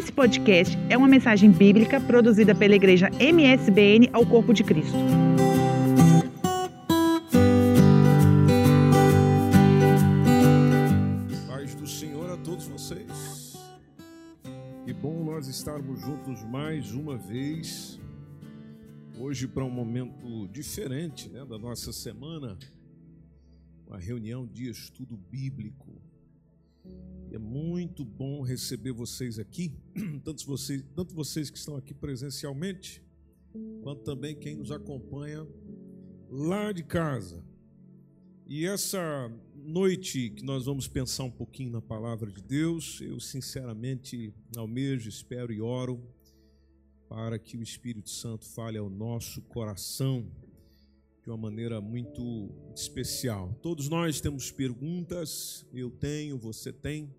Esse podcast é uma mensagem bíblica produzida pela igreja MSBN ao Corpo de Cristo. Paz do Senhor a todos vocês. Que bom nós estarmos juntos mais uma vez. Hoje para um momento diferente né, da nossa semana, uma reunião de estudo bíblico. É muito bom receber vocês aqui, tanto vocês, tanto vocês que estão aqui presencialmente, quanto também quem nos acompanha lá de casa. E essa noite que nós vamos pensar um pouquinho na palavra de Deus, eu sinceramente almejo, espero e oro para que o Espírito Santo fale ao nosso coração de uma maneira muito especial. Todos nós temos perguntas, eu tenho, você tem,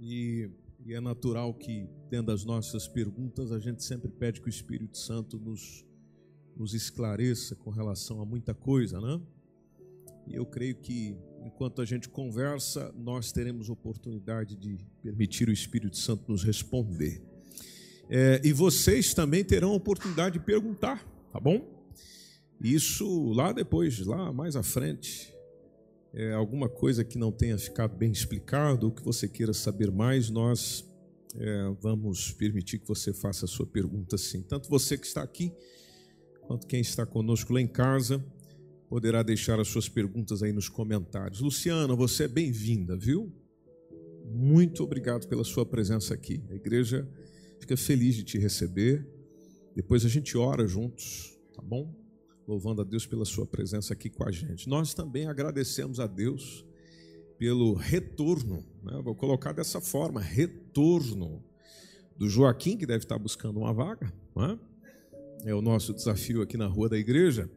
e, e, é natural que, dentro das nossas perguntas, a gente sempre pede que o Espírito Santo nos, nos esclareça com relação a muita coisa, né? E eu creio que, enquanto a gente conversa, nós teremos oportunidade de permitir o Espírito Santo nos responder. É, e vocês também terão a oportunidade de perguntar, tá bom? Isso lá depois, lá mais à frente, é, alguma coisa que não tenha ficado bem explicado ou que você queira saber mais, nós é, vamos permitir que você faça a sua pergunta sim. Tanto você que está aqui, quanto quem está conosco lá em casa, poderá deixar as suas perguntas aí nos comentários. Luciana, você é bem-vinda, viu? Muito obrigado pela sua presença aqui. A igreja fica feliz de te receber. Depois a gente ora juntos, tá bom? Louvando a Deus pela sua presença aqui com a gente. Nós também agradecemos a Deus pelo retorno, né? vou colocar dessa forma, retorno do Joaquim, que deve estar buscando uma vaga, é? é o nosso desafio aqui na rua da igreja,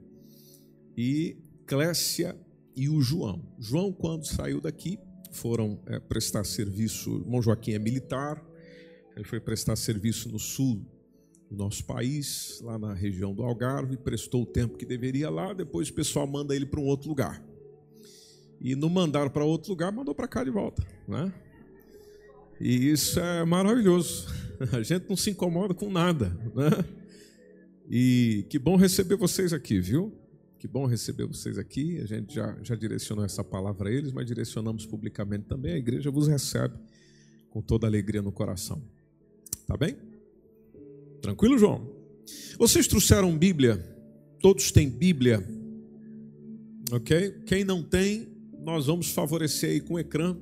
e Clécia e o João. João, quando saiu daqui, foram é, prestar serviço, o irmão Joaquim é militar, ele foi prestar serviço no sul nosso país, lá na região do Algarve, prestou o tempo que deveria lá, depois o pessoal manda ele para um outro lugar. E não mandaram para outro lugar, mandou para cá de volta, né? E isso é maravilhoso. A gente não se incomoda com nada, né? E que bom receber vocês aqui, viu? Que bom receber vocês aqui. A gente já, já direcionou essa palavra a eles, mas direcionamos publicamente também. A igreja vos recebe com toda alegria no coração. Tá bem? Tranquilo, João? Vocês trouxeram Bíblia? Todos têm Bíblia? Ok? Quem não tem, nós vamos favorecer aí com o ecrã.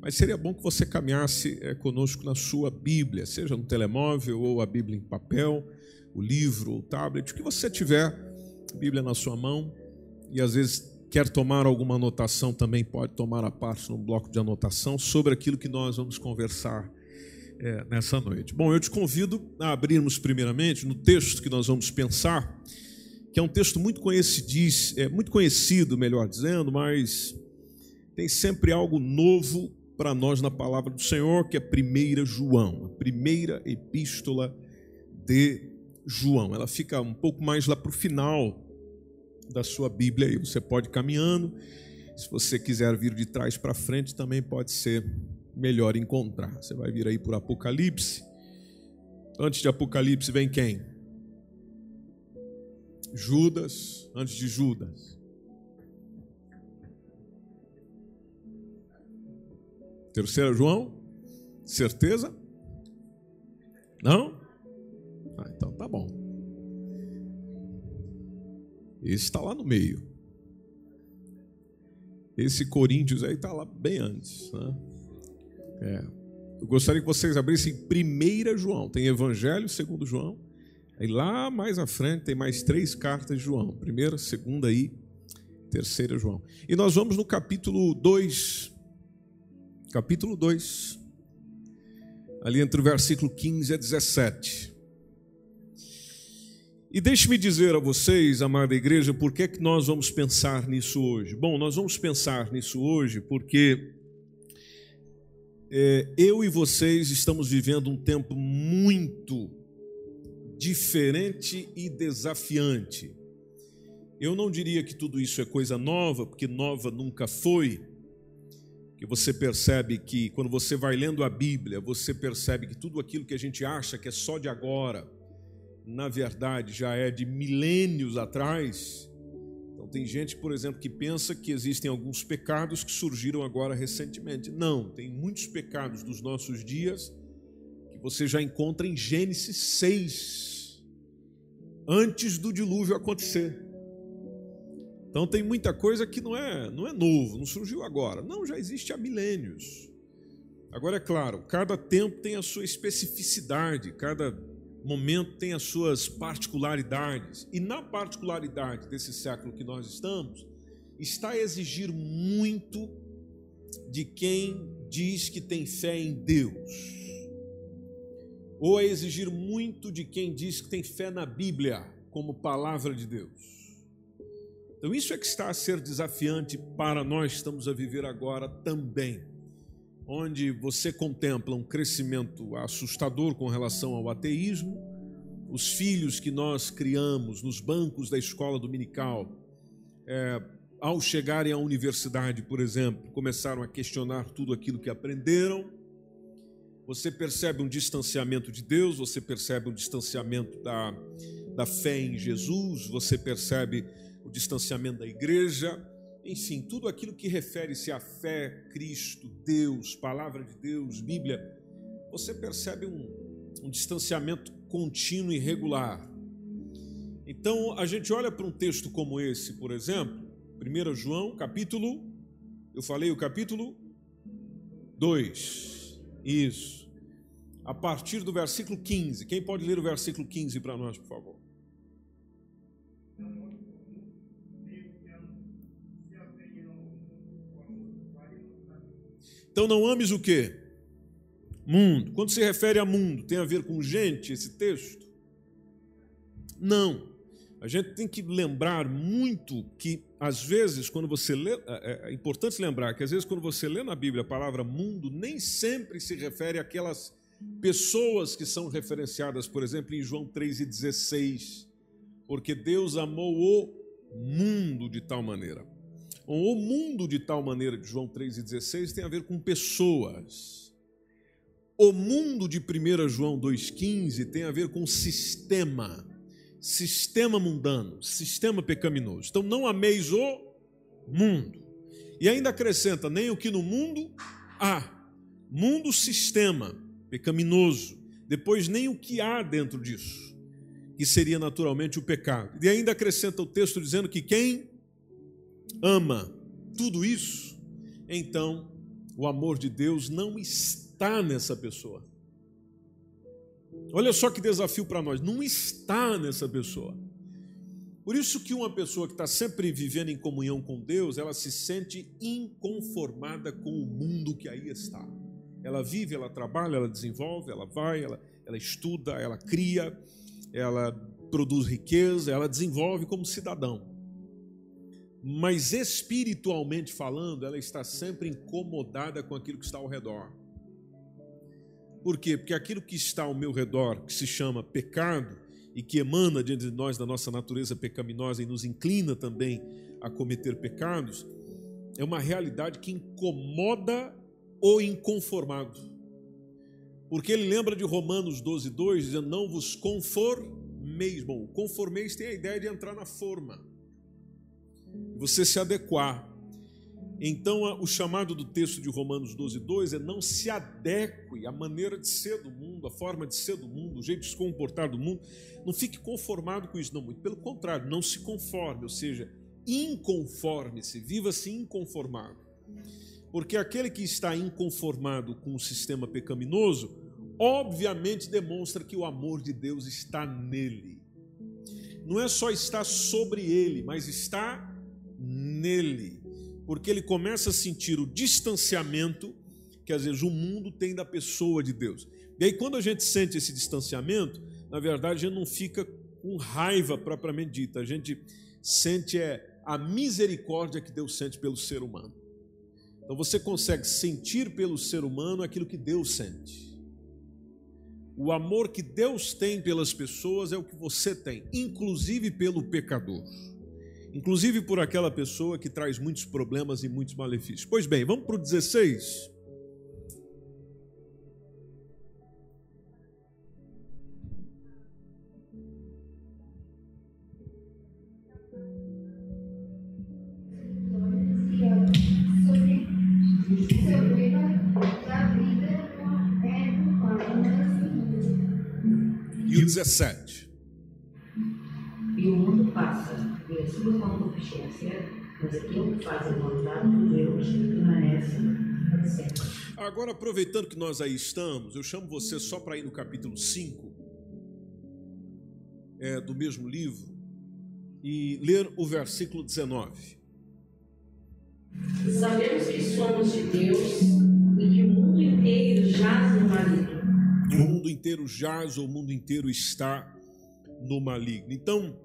Mas seria bom que você caminhasse é, conosco na sua Bíblia, seja no telemóvel ou a Bíblia em papel, o livro ou o tablet, o que você tiver, Bíblia na sua mão, e às vezes quer tomar alguma anotação, também pode tomar a parte no bloco de anotação sobre aquilo que nós vamos conversar é, nessa noite. Bom, eu te convido a abrirmos primeiramente no texto que nós vamos pensar, que é um texto muito conhecido, é, muito conhecido, melhor dizendo, mas tem sempre algo novo para nós na palavra do Senhor, que é 1 João, a primeira epístola de João. Ela fica um pouco mais lá para o final da sua Bíblia aí. Você pode ir caminhando. Se você quiser vir de trás para frente, também pode ser melhor encontrar. Você vai vir aí por Apocalipse. Antes de Apocalipse vem quem? Judas, antes de Judas. Terceiro João? Certeza? Não? Ah, então tá bom. Esse está lá no meio. Esse Coríntios aí está lá bem antes. Né? É. Eu gostaria que vocês abrissem 1 João. Tem Evangelho segundo João. Aí lá mais à frente tem mais três cartas de João. Primeira, segunda e terceira João. E nós vamos no capítulo 2. Capítulo 2. Ali entre o versículo 15 a 17. E deixe-me dizer a vocês, amada igreja, por que, é que nós vamos pensar nisso hoje? Bom, nós vamos pensar nisso hoje porque é, eu e vocês estamos vivendo um tempo muito diferente e desafiante. Eu não diria que tudo isso é coisa nova, porque nova nunca foi. E você percebe que, quando você vai lendo a Bíblia, você percebe que tudo aquilo que a gente acha que é só de agora, na verdade já é de milênios atrás. Tem gente, por exemplo, que pensa que existem alguns pecados que surgiram agora recentemente. Não, tem muitos pecados dos nossos dias que você já encontra em Gênesis 6, antes do dilúvio acontecer. Então tem muita coisa que não é, não é novo, não surgiu agora. Não, já existe há milênios. Agora é claro, cada tempo tem a sua especificidade, cada momento tem as suas particularidades. E na particularidade desse século que nós estamos, está a exigir muito de quem diz que tem fé em Deus. Ou a exigir muito de quem diz que tem fé na Bíblia como palavra de Deus. Então, isso é que está a ser desafiante para nós que estamos a viver agora também, onde você contempla um crescimento assustador com relação ao ateísmo, os filhos que nós criamos nos bancos da escola dominical, é, ao chegarem à universidade, por exemplo, começaram a questionar tudo aquilo que aprenderam. Você percebe um distanciamento de Deus, você percebe um distanciamento da, da fé em Jesus, você percebe o distanciamento da igreja, enfim, tudo aquilo que refere-se à fé, Cristo, Deus, palavra de Deus, Bíblia, você percebe um, um distanciamento contínuo e regular. Então, a gente olha para um texto como esse, por exemplo, 1 João, capítulo, eu falei o capítulo 2, isso. A partir do versículo 15. Quem pode ler o versículo 15 para nós, por favor? Então não ames o quê? Mundo. Quando se refere a mundo, tem a ver com gente esse texto? Não. A gente tem que lembrar muito que, às vezes, quando você lê, é, é, é importante lembrar que, às vezes, quando você lê na Bíblia a palavra mundo, nem sempre se refere àquelas pessoas que são referenciadas, por exemplo, em João 3,16, porque Deus amou o mundo de tal maneira. O mundo de tal maneira de João 3,16 tem a ver com pessoas. O mundo de 1 João 2,15 tem a ver com sistema, sistema mundano, sistema pecaminoso. Então não ameis o mundo. E ainda acrescenta: nem o que no mundo há. Mundo, sistema pecaminoso. Depois, nem o que há dentro disso, que seria naturalmente o pecado. E ainda acrescenta o texto dizendo que quem ama tudo isso, então o amor de Deus não está nessa pessoa. Olha só que desafio para nós, não está nessa pessoa. Por isso que uma pessoa que está sempre vivendo em comunhão com Deus, ela se sente inconformada com o mundo que aí está. Ela vive, ela trabalha, ela desenvolve, ela vai, ela, ela estuda, ela cria, ela produz riqueza, ela desenvolve como cidadão mas espiritualmente falando, ela está sempre incomodada com aquilo que está ao redor. Por quê? Porque aquilo que está ao meu redor, que se chama pecado e que emana diante de nós da nossa natureza pecaminosa e nos inclina também a cometer pecados, é uma realidade que incomoda o inconformado. Porque ele lembra de Romanos 12, 2, dizendo: Não vos conformeis. Bom, conformeis tem a ideia de entrar na forma você se adequar. Então, o chamado do texto de Romanos 12, 2 é não se adeque à maneira de ser do mundo, à forma de ser do mundo, o jeito de se comportar do mundo. Não fique conformado com isso, não, muito pelo contrário, não se conforme, ou seja, inconforme-se, viva-se inconformado. Porque aquele que está inconformado com o sistema pecaminoso, obviamente demonstra que o amor de Deus está nele. Não é só estar sobre ele, mas está nele, porque ele começa a sentir o distanciamento que às vezes o mundo tem da pessoa de Deus. E aí, quando a gente sente esse distanciamento, na verdade, a gente não fica com raiva propriamente dita, a gente sente é, a misericórdia que Deus sente pelo ser humano. Então você consegue sentir pelo ser humano aquilo que Deus sente. O amor que Deus tem pelas pessoas é o que você tem, inclusive pelo pecador. Inclusive por aquela pessoa que traz muitos problemas e muitos malefícios. Pois bem, vamos para o 16. E o 17. E o mundo passa, sua mas aquilo que faz a vontade de Deus permanece para sempre. Agora, aproveitando que nós aí estamos, eu chamo você só para ir no capítulo 5 é, do mesmo livro e ler o versículo 19. Sabemos que somos de Deus e que o mundo inteiro jaz no maligno. O mundo inteiro jaz, ou o mundo inteiro está no maligno. Então,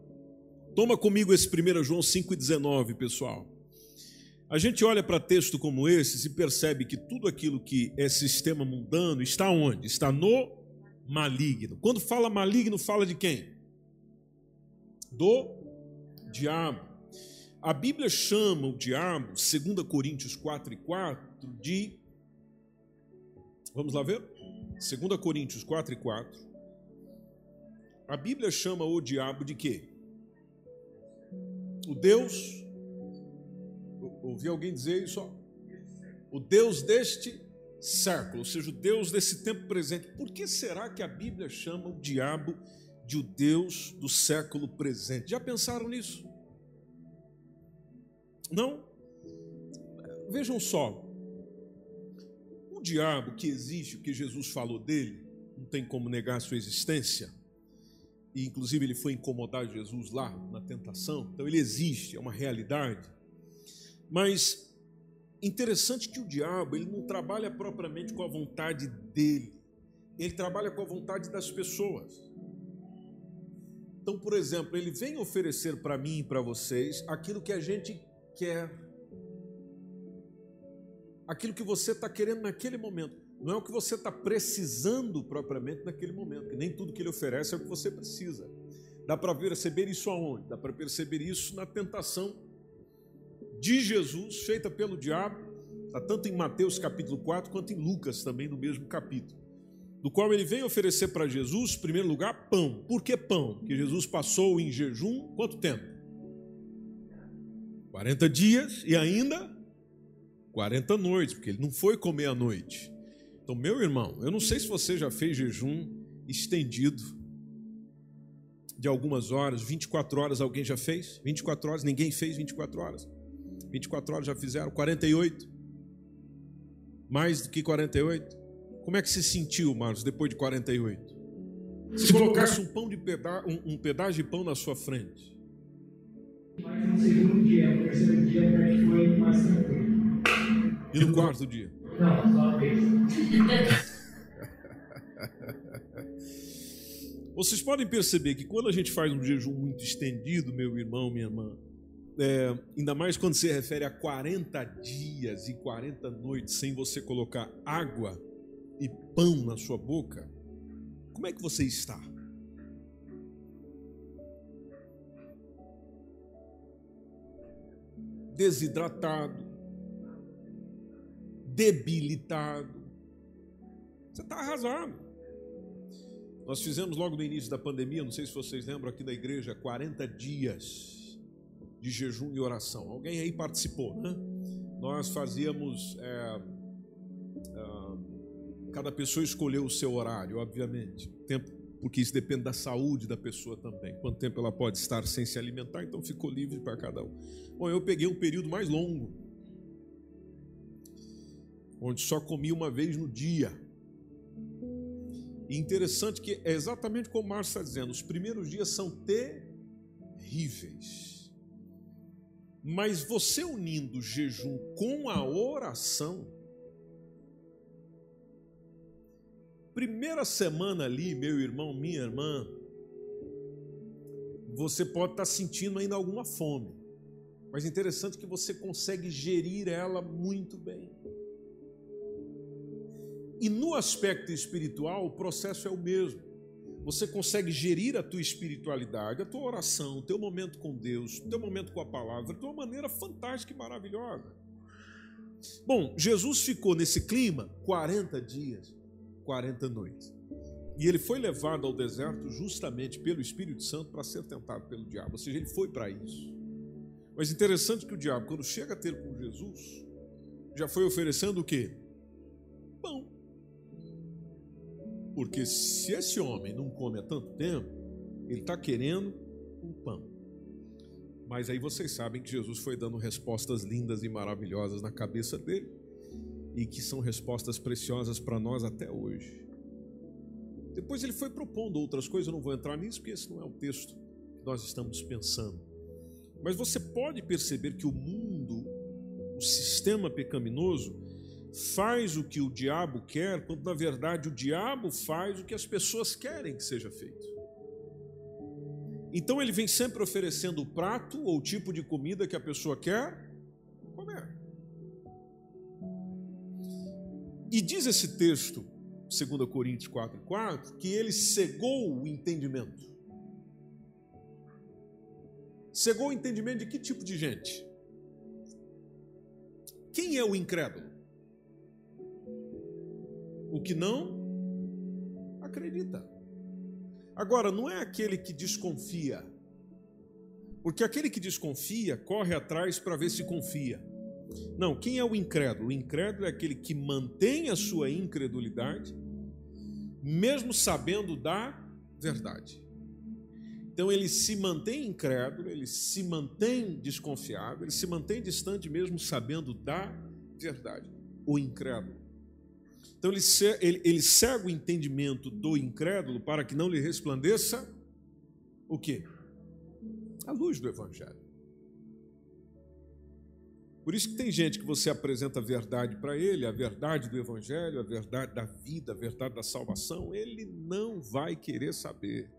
toma comigo esse 1 João 5,19, pessoal. A gente olha para texto como esse e percebe que tudo aquilo que é sistema mundano está onde? Está no maligno. Quando fala maligno, fala de quem? Do diabo. A Bíblia chama o diabo, 2 Coríntios 4 e 4, de. Vamos lá ver? 2 Coríntios 4 e 4. A Bíblia chama o diabo de quê? O Deus. Ouvi alguém dizer isso? Ó. O Deus deste século, ou seja, o Deus desse tempo presente. Por que será que a Bíblia chama o diabo de o Deus do século presente? Já pensaram nisso? Não? Vejam só. O diabo que existe, o que Jesus falou dele, não tem como negar a sua existência. E inclusive ele foi incomodar Jesus lá na tentação. Então ele existe, é uma realidade. Mas interessante que o diabo, ele não trabalha propriamente com a vontade dele. Ele trabalha com a vontade das pessoas. Então, por exemplo, ele vem oferecer para mim e para vocês aquilo que a gente quer. Aquilo que você está querendo naquele momento. Não é o que você está precisando propriamente naquele momento, que nem tudo que ele oferece é o que você precisa. Dá para perceber isso aonde? Dá para perceber isso na tentação de Jesus, feita pelo diabo, está tanto em Mateus capítulo 4, quanto em Lucas também, no mesmo capítulo. Do qual ele vem oferecer para Jesus, em primeiro lugar, pão. Por que pão? Porque Jesus passou em jejum quanto tempo? 40 dias e ainda 40 noites, porque ele não foi comer à noite. Então, meu irmão, eu não sei se você já fez jejum estendido de algumas horas, 24 horas alguém já fez? 24 horas, ninguém fez 24 horas. 24 horas já fizeram, 48. Mais do que 48. Como é que se sentiu, Marcos, depois de 48? Se colocasse um pão de peda um, um pedaço de pão na sua frente. Mas no segundo dia, no terceiro dia, que foi mais tranquilo. E no quarto dia? Vocês podem perceber que quando a gente faz um jejum muito estendido, meu irmão, minha irmã, é, ainda mais quando se refere a 40 dias e 40 noites sem você colocar água e pão na sua boca, como é que você está? Desidratado, debilitado. Você está arrasado. Nós fizemos logo no início da pandemia, não sei se vocês lembram aqui da igreja, 40 dias de jejum e oração. Alguém aí participou, né? Nós fazíamos. É, é, cada pessoa escolheu o seu horário, obviamente. Tempo, porque isso depende da saúde da pessoa também. Quanto tempo ela pode estar sem se alimentar, então ficou livre para cada um. Bom, eu peguei um período mais longo, onde só comia uma vez no dia. E interessante que é exatamente como Márcio está dizendo: os primeiros dias são terríveis. Mas você unindo o jejum com a oração, primeira semana ali, meu irmão, minha irmã, você pode estar sentindo ainda alguma fome. Mas interessante que você consegue gerir ela muito bem. E no aspecto espiritual, o processo é o mesmo. você consegue gerir a tua espiritualidade, a tua oração, o teu momento com Deus, o teu momento com a palavra de uma maneira fantástica e maravilhosa. Bom, Jesus ficou nesse clima 40 dias, 40 noites. E ele foi levado ao deserto justamente pelo Espírito Santo para ser tentado pelo diabo. Ou seja, ele foi para isso. Mas interessante que o diabo, quando chega a ter com Jesus, já foi oferecendo o quê? Pão. Porque se esse homem não come há tanto tempo, ele está querendo um pão. Mas aí vocês sabem que Jesus foi dando respostas lindas e maravilhosas na cabeça dele e que são respostas preciosas para nós até hoje. Depois ele foi propondo outras coisas, eu não vou entrar nisso porque esse não é o texto que nós estamos pensando. Mas você pode perceber que o mundo, o sistema pecaminoso, faz o que o diabo quer, quando na verdade o diabo faz o que as pessoas querem que seja feito. Então ele vem sempre oferecendo o prato ou o tipo de comida que a pessoa quer comer. E diz esse texto, 2 Coríntios 4, 4, que ele cegou o entendimento. Cegou o entendimento de que tipo de gente? Quem é o incrédulo? O que não acredita. Agora, não é aquele que desconfia, porque aquele que desconfia corre atrás para ver se confia. Não, quem é o incrédulo? O incrédulo é aquele que mantém a sua incredulidade, mesmo sabendo da verdade. Então ele se mantém incrédulo, ele se mantém desconfiado, ele se mantém distante mesmo sabendo da verdade. O incrédulo. Então ele, cega o entendimento do incrédulo para que não lhe resplandeça o quê? A luz do Evangelho. Por isso que tem gente que você apresenta a verdade para ele, a verdade do Evangelho, a verdade da vida, a verdade da salvação, ele não vai querer saber.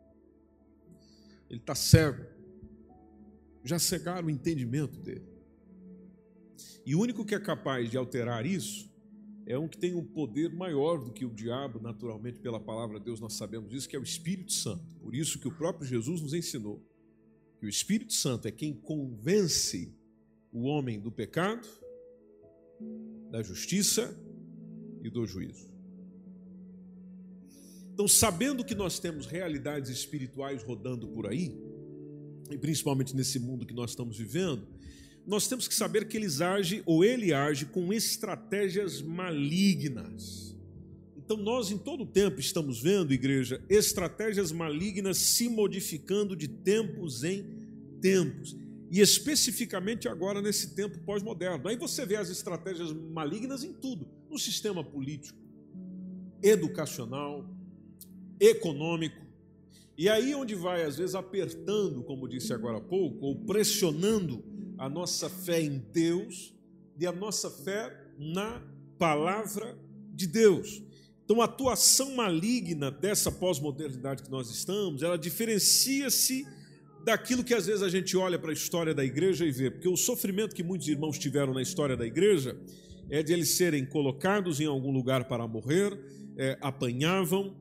Ele está cego. Já cegaram o entendimento dele. E o único que é capaz de alterar isso é um que tem um poder maior do que o diabo, naturalmente, pela palavra de Deus nós sabemos isso, que é o Espírito Santo. Por isso que o próprio Jesus nos ensinou que o Espírito Santo é quem convence o homem do pecado, da justiça e do juízo. Então, sabendo que nós temos realidades espirituais rodando por aí, e principalmente nesse mundo que nós estamos vivendo, nós temos que saber que eles agem ou ele age com estratégias malignas. Então, nós em todo tempo estamos vendo, igreja, estratégias malignas se modificando de tempos em tempos. E especificamente agora nesse tempo pós-moderno. Aí você vê as estratégias malignas em tudo: no sistema político, educacional, econômico. E aí onde vai, às vezes, apertando, como disse agora há pouco, ou pressionando a nossa fé em Deus e a nossa fé na palavra de Deus. Então, a atuação maligna dessa pós-modernidade que nós estamos, ela diferencia-se daquilo que às vezes a gente olha para a história da igreja e vê, porque o sofrimento que muitos irmãos tiveram na história da igreja é de eles serem colocados em algum lugar para morrer, é, apanhavam,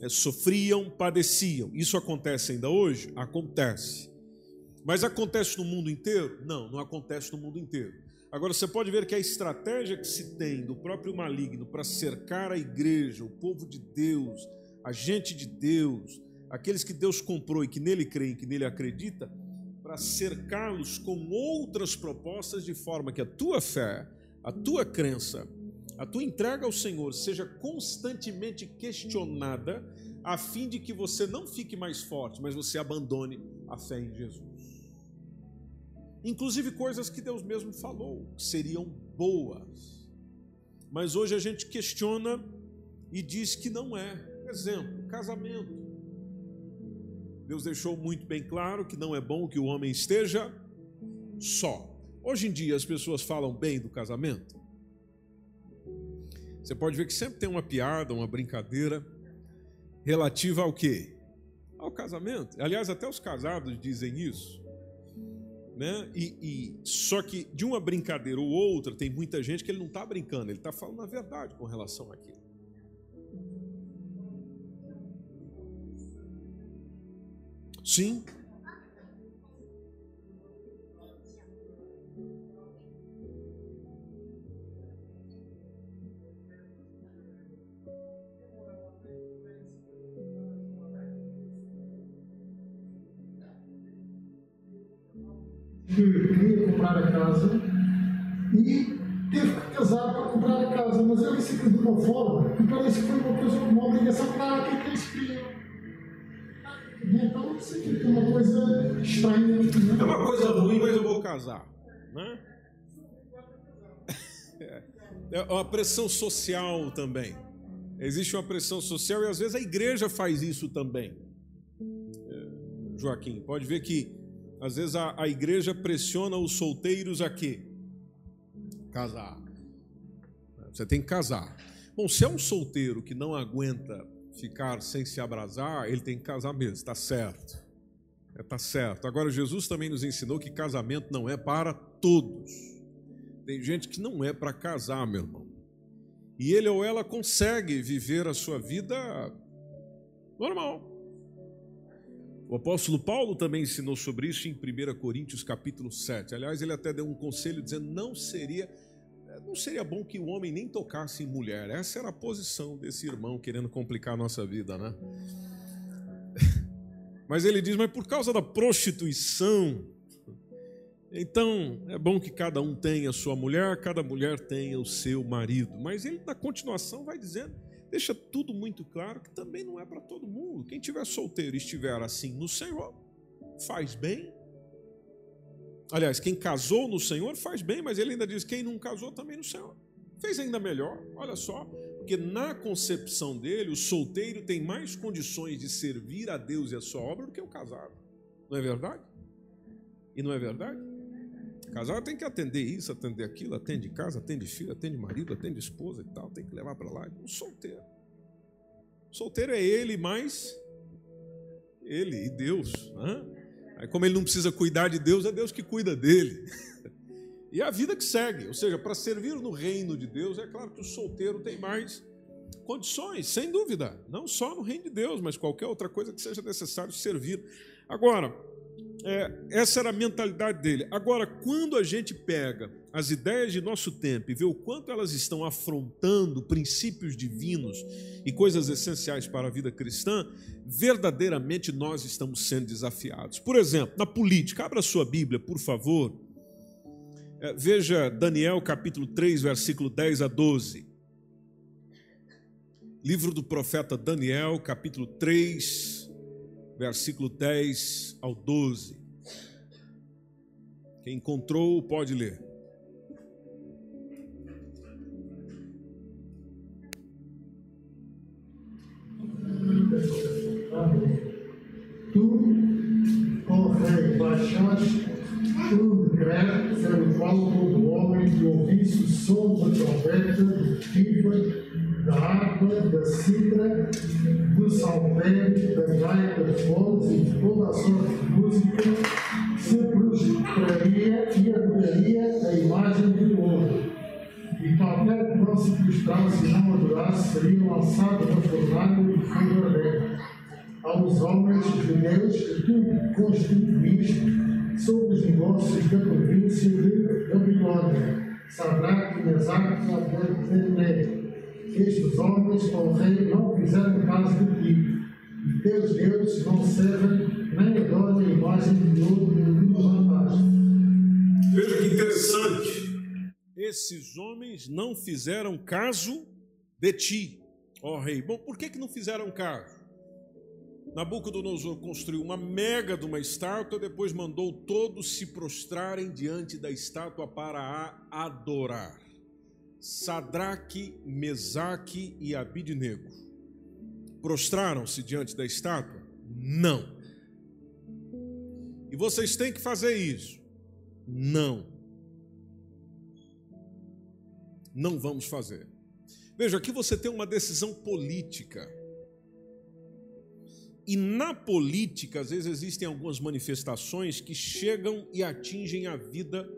é, sofriam, padeciam. Isso acontece ainda hoje? Acontece. Mas acontece no mundo inteiro? Não, não acontece no mundo inteiro. Agora você pode ver que a estratégia que se tem do próprio maligno para cercar a igreja, o povo de Deus, a gente de Deus, aqueles que Deus comprou e que nele creem, que nele acredita, para cercá-los com outras propostas de forma que a tua fé, a tua crença, a tua entrega ao Senhor seja constantemente questionada, a fim de que você não fique mais forte, mas você abandone a fé em Jesus. Inclusive coisas que Deus mesmo falou, que seriam boas. Mas hoje a gente questiona e diz que não é. Exemplo, casamento. Deus deixou muito bem claro que não é bom que o homem esteja só. Hoje em dia as pessoas falam bem do casamento. Você pode ver que sempre tem uma piada, uma brincadeira relativa ao quê? Ao casamento. Aliás, até os casados dizem isso. Né? E, e, só que de uma brincadeira ou outra tem muita gente que ele não está brincando, ele está falando a verdade com relação àquilo. Sim, comprar a casa e teve que casar para comprar a casa, mas ele disse aquilo de uma forma que parece que foi uma coisa, uma obrigação aquilo que eles queriam. Então isso aqui é uma coisa estranha. É uma coisa ruim, mas eu vou casar. Né? É uma pressão social também. Existe uma pressão social e às vezes a igreja faz isso também. É, Joaquim, pode ver que às vezes a, a igreja pressiona os solteiros a quê? Casar. Você tem que casar. Bom, se é um solteiro que não aguenta ficar sem se abrasar, ele tem que casar mesmo, está certo. Está é, tá certo. Agora, Jesus também nos ensinou que casamento não é para todos. Tem gente que não é para casar, meu irmão. E ele ou ela consegue viver a sua vida normal. O apóstolo Paulo também ensinou sobre isso em 1 Coríntios capítulo 7. Aliás, ele até deu um conselho dizendo: não seria, não seria bom que o homem nem tocasse em mulher. Essa era a posição desse irmão querendo complicar a nossa vida, né? Mas ele diz: mas por causa da prostituição, então é bom que cada um tenha sua mulher, cada mulher tenha o seu marido. Mas ele, na continuação, vai dizendo deixa tudo muito claro que também não é para todo mundo. Quem tiver solteiro e estiver assim no Senhor, faz bem. Aliás, quem casou no Senhor faz bem, mas ele ainda diz: quem não casou também no Senhor. Fez ainda melhor, olha só, porque na concepção dele, o solteiro tem mais condições de servir a Deus e a sua obra do que o casado. Não é verdade? E não é verdade? Casal tem que atender isso, atender aquilo, atende casa, atende filho, atende marido, atende esposa e tal, tem que levar para lá. Um solteiro. Solteiro é ele mais ele e Deus. Né? Aí, como ele não precisa cuidar de Deus, é Deus que cuida dele. E a vida que segue, ou seja, para servir no reino de Deus, é claro que o solteiro tem mais condições, sem dúvida, não só no reino de Deus, mas qualquer outra coisa que seja necessário servir. Agora, é, essa era a mentalidade dele. Agora, quando a gente pega as ideias de nosso tempo e vê o quanto elas estão afrontando princípios divinos e coisas essenciais para a vida cristã, verdadeiramente nós estamos sendo desafiados. Por exemplo, na política, abra sua Bíblia, por favor. É, veja Daniel capítulo 3, versículo 10 a 12. Livro do profeta Daniel, capítulo 3, versículo 10 ao 12. Quem encontrou pode ler. Tu, ó rei, baixaste um decreto pelo qual todo homem que ouvisse o som da trombeta, do tímpano, da harpa, da citra, do saltério, da gaita, de foles e de toda a sorte de música, se prostraria e adoraria a imagem do ouro. E qualquer que não se e não adorasse seria lançado na fornalha de fogo ardente. Aos homens judeus que tu constituíste sobre os negócios da província de Babilônia, Sadraque, Mesaque e Abednego estes homens, ó rei, não fizeram caso de ti. E teus deuses não servem nem adoram a imagem de ouro nem de Veja que interessante. Esses homens não fizeram caso de ti, ó rei. Bom, por que, que não fizeram caso? Nabucodonosor construiu uma mega de uma estátua, depois mandou todos se prostrarem diante da estátua para a adorar. Sadraque, Mesaque e Abidnego prostraram-se diante da estátua? Não. E vocês têm que fazer isso? Não. Não vamos fazer. Veja, aqui você tem uma decisão política. E na política, às vezes, existem algumas manifestações que chegam e atingem a vida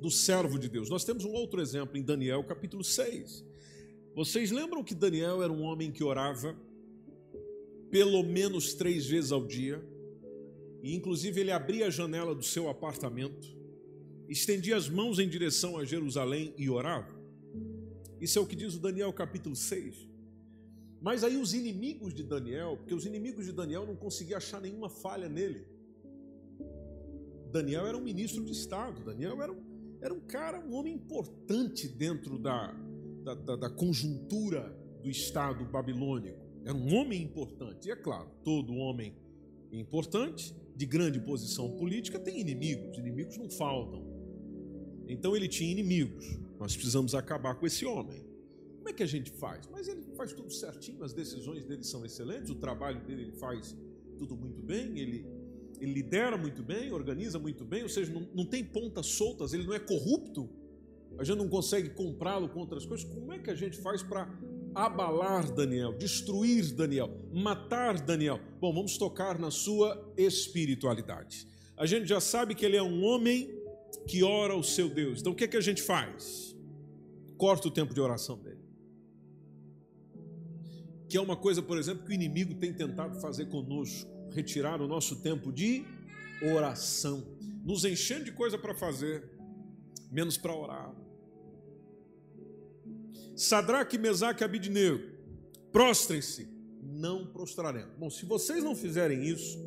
do servo de Deus. Nós temos um outro exemplo em Daniel capítulo 6. Vocês lembram que Daniel era um homem que orava pelo menos três vezes ao dia? E inclusive ele abria a janela do seu apartamento, estendia as mãos em direção a Jerusalém e orava. Isso é o que diz o Daniel capítulo 6. Mas aí os inimigos de Daniel, porque os inimigos de Daniel não conseguiam achar nenhuma falha nele. Daniel era um ministro de Estado, Daniel era um, era um cara, um homem importante dentro da, da, da, da conjuntura do Estado babilônico. Era um homem importante. E é claro, todo homem importante, de grande posição política, tem inimigos. Inimigos não faltam. Então ele tinha inimigos. Nós precisamos acabar com esse homem. Como é que a gente faz? Mas ele faz tudo certinho, as decisões dele são excelentes, o trabalho dele ele faz tudo muito bem, ele, ele lidera muito bem, organiza muito bem, ou seja, não, não tem pontas soltas, ele não é corrupto, a gente não consegue comprá-lo com outras coisas. Como é que a gente faz para abalar Daniel, destruir Daniel, matar Daniel? Bom, vamos tocar na sua espiritualidade. A gente já sabe que ele é um homem que ora ao seu Deus. Então o que é que a gente faz? Corta o tempo de oração dele. Que é uma coisa, por exemplo, que o inimigo tem tentado fazer conosco, retirar o nosso tempo de oração, nos enchendo de coisa para fazer, menos para orar. Sadraque, Mesaque e Abidnego, prostrem-se, não prostraremos. Bom, se vocês não fizerem isso,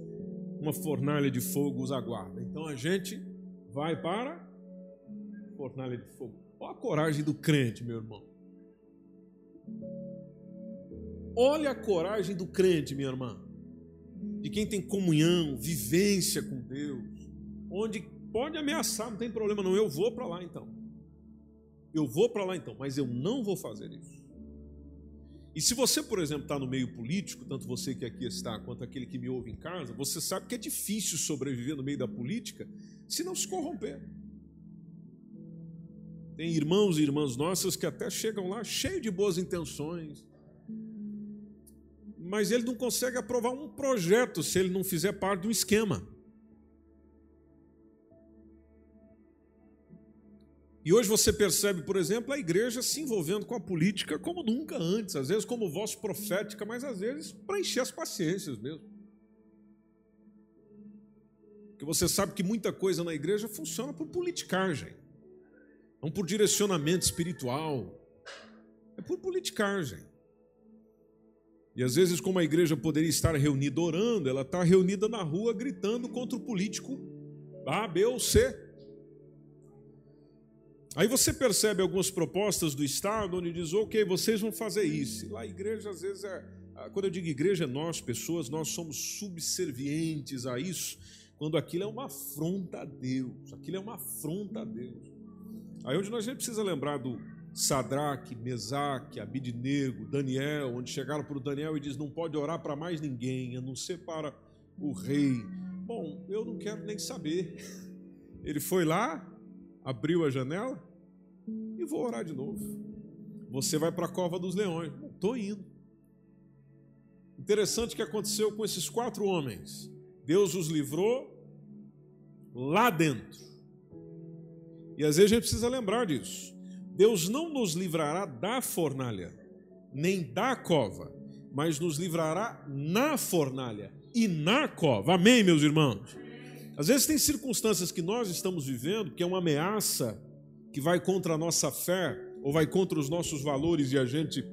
uma fornalha de fogo os aguarda. Então a gente vai para fornalha de fogo. Olha a coragem do crente, meu irmão. Olha a coragem do crente, minha irmã. De quem tem comunhão, vivência com Deus, onde pode ameaçar, não tem problema não, eu vou para lá então. Eu vou para lá então, mas eu não vou fazer isso. E se você, por exemplo, está no meio político, tanto você que aqui está quanto aquele que me ouve em casa, você sabe que é difícil sobreviver no meio da política se não se corromper. Tem irmãos e irmãs nossas que até chegam lá cheio de boas intenções, mas ele não consegue aprovar um projeto se ele não fizer parte de um esquema. E hoje você percebe, por exemplo, a igreja se envolvendo com a política como nunca antes, às vezes como voz profética, mas às vezes para encher as paciências mesmo. Porque você sabe que muita coisa na igreja funciona por politicagem, não por direcionamento espiritual, é por politicagem. E às vezes, como a igreja poderia estar reunida orando, ela está reunida na rua gritando contra o político A, B ou C. Aí você percebe algumas propostas do Estado onde diz, ok, vocês vão fazer isso. E lá a igreja, às vezes, é. Quando eu digo igreja, nós, pessoas, nós somos subservientes a isso, quando aquilo é uma afronta a Deus. Aquilo é uma afronta a Deus. Aí onde nós a gente precisa lembrar do Sadraque, Mesaque, Abidnego, Daniel, onde chegaram para o Daniel e diz: não pode orar para mais ninguém, a não ser para o rei. Bom, eu não quero nem saber. Ele foi lá, abriu a janela e vou orar de novo. Você vai para a cova dos leões. Estou indo. Interessante o que aconteceu com esses quatro homens. Deus os livrou lá dentro. E às vezes a gente precisa lembrar disso. Deus não nos livrará da fornalha, nem da cova, mas nos livrará na fornalha e na cova. Amém, meus irmãos? Às vezes tem circunstâncias que nós estamos vivendo que é uma ameaça que vai contra a nossa fé ou vai contra os nossos valores e a gente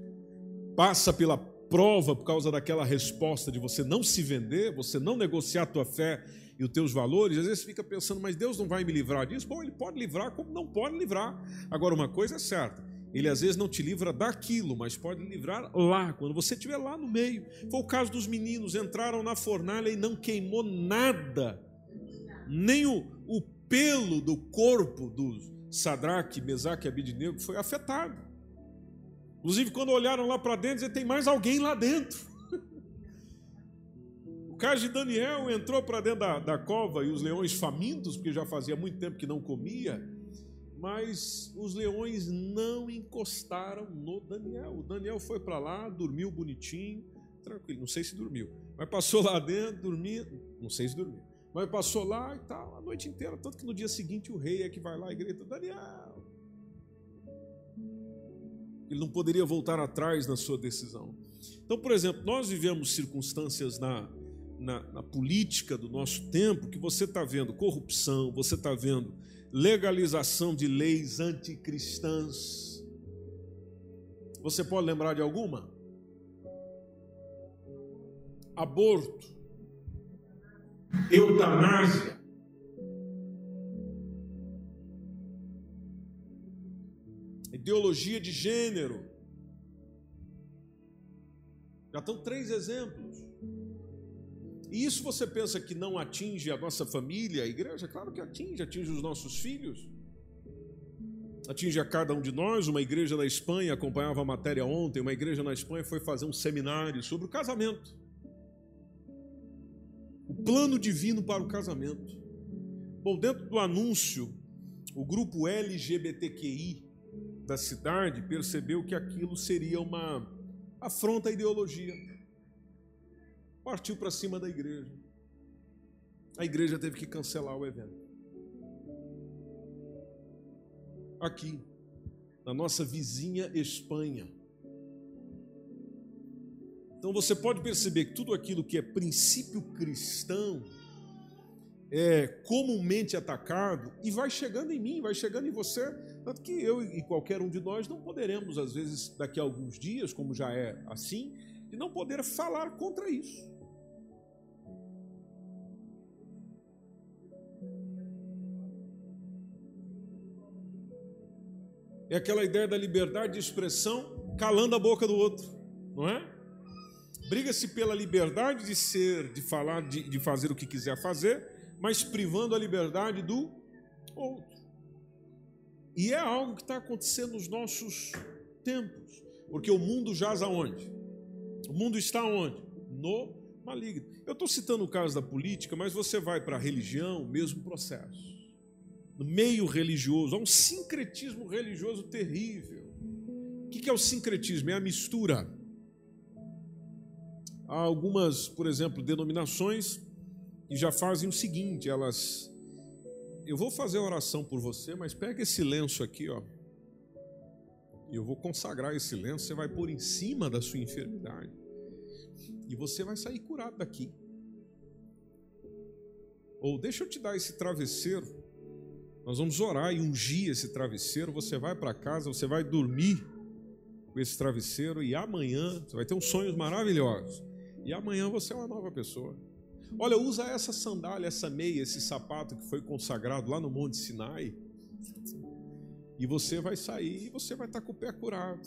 passa pela prova por causa daquela resposta de você não se vender, você não negociar a tua fé e os teus valores, às vezes fica pensando, mas Deus não vai me livrar disso? Bom, Ele pode livrar como não pode livrar. Agora, uma coisa é certa, Ele às vezes não te livra daquilo, mas pode livrar lá, quando você estiver lá no meio. Foi o caso dos meninos, entraram na fornalha e não queimou nada nem o, o pelo do corpo do Sadraque, Mesaque e Abidnego foi afetado. Inclusive, quando olharam lá para dentro, dizem, tem mais alguém lá dentro. Caso de Daniel entrou para dentro da, da cova e os leões famintos, porque já fazia muito tempo que não comia, mas os leões não encostaram no Daniel. O Daniel foi para lá, dormiu bonitinho, tranquilo, não sei se dormiu, mas passou lá dentro, dormiu, não sei se dormiu. Mas passou lá e tal, a noite inteira. Tanto que no dia seguinte o rei é que vai lá e grita: Daniel. Ele não poderia voltar atrás na sua decisão. Então, por exemplo, nós vivemos circunstâncias na, na, na política do nosso tempo que você está vendo corrupção, você está vendo legalização de leis anticristãs. Você pode lembrar de alguma? Aborto, eutanásia, ideologia de gênero. Já estão três exemplos. E isso você pensa que não atinge a nossa família, a igreja? Claro que atinge, atinge os nossos filhos. Atinge a cada um de nós. Uma igreja na Espanha, acompanhava a matéria ontem, uma igreja na Espanha foi fazer um seminário sobre o casamento. O plano divino para o casamento. Bom, dentro do anúncio, o grupo LGBTQI da cidade percebeu que aquilo seria uma afronta à ideologia partiu para cima da igreja. A igreja teve que cancelar o evento. Aqui, na nossa vizinha Espanha. Então você pode perceber que tudo aquilo que é princípio cristão é comumente atacado e vai chegando em mim, vai chegando em você. Tanto que eu e qualquer um de nós não poderemos, às vezes, daqui a alguns dias, como já é assim, de não poder falar contra isso. É aquela ideia da liberdade de expressão calando a boca do outro, não é? Briga-se pela liberdade de ser, de falar, de, de fazer o que quiser fazer, mas privando a liberdade do outro. E é algo que está acontecendo nos nossos tempos, porque o mundo jaz aonde? O mundo está onde? No maligno. Eu estou citando o caso da política, mas você vai para a religião, mesmo processo no meio religioso, há um sincretismo religioso terrível. O que é o sincretismo? É a mistura. Há algumas, por exemplo, denominações que já fazem o seguinte: elas. Eu vou fazer a oração por você, mas pega esse lenço aqui, ó. E eu vou consagrar esse lenço, você vai pôr em cima da sua enfermidade. E você vai sair curado daqui. Ou deixa eu te dar esse travesseiro nós vamos orar e ungir esse travesseiro. Você vai para casa, você vai dormir com esse travesseiro e amanhã você vai ter uns sonhos maravilhosos. E amanhã você é uma nova pessoa. Olha, usa essa sandália, essa meia, esse sapato que foi consagrado lá no Monte Sinai. E você vai sair e você vai estar com o pé curado.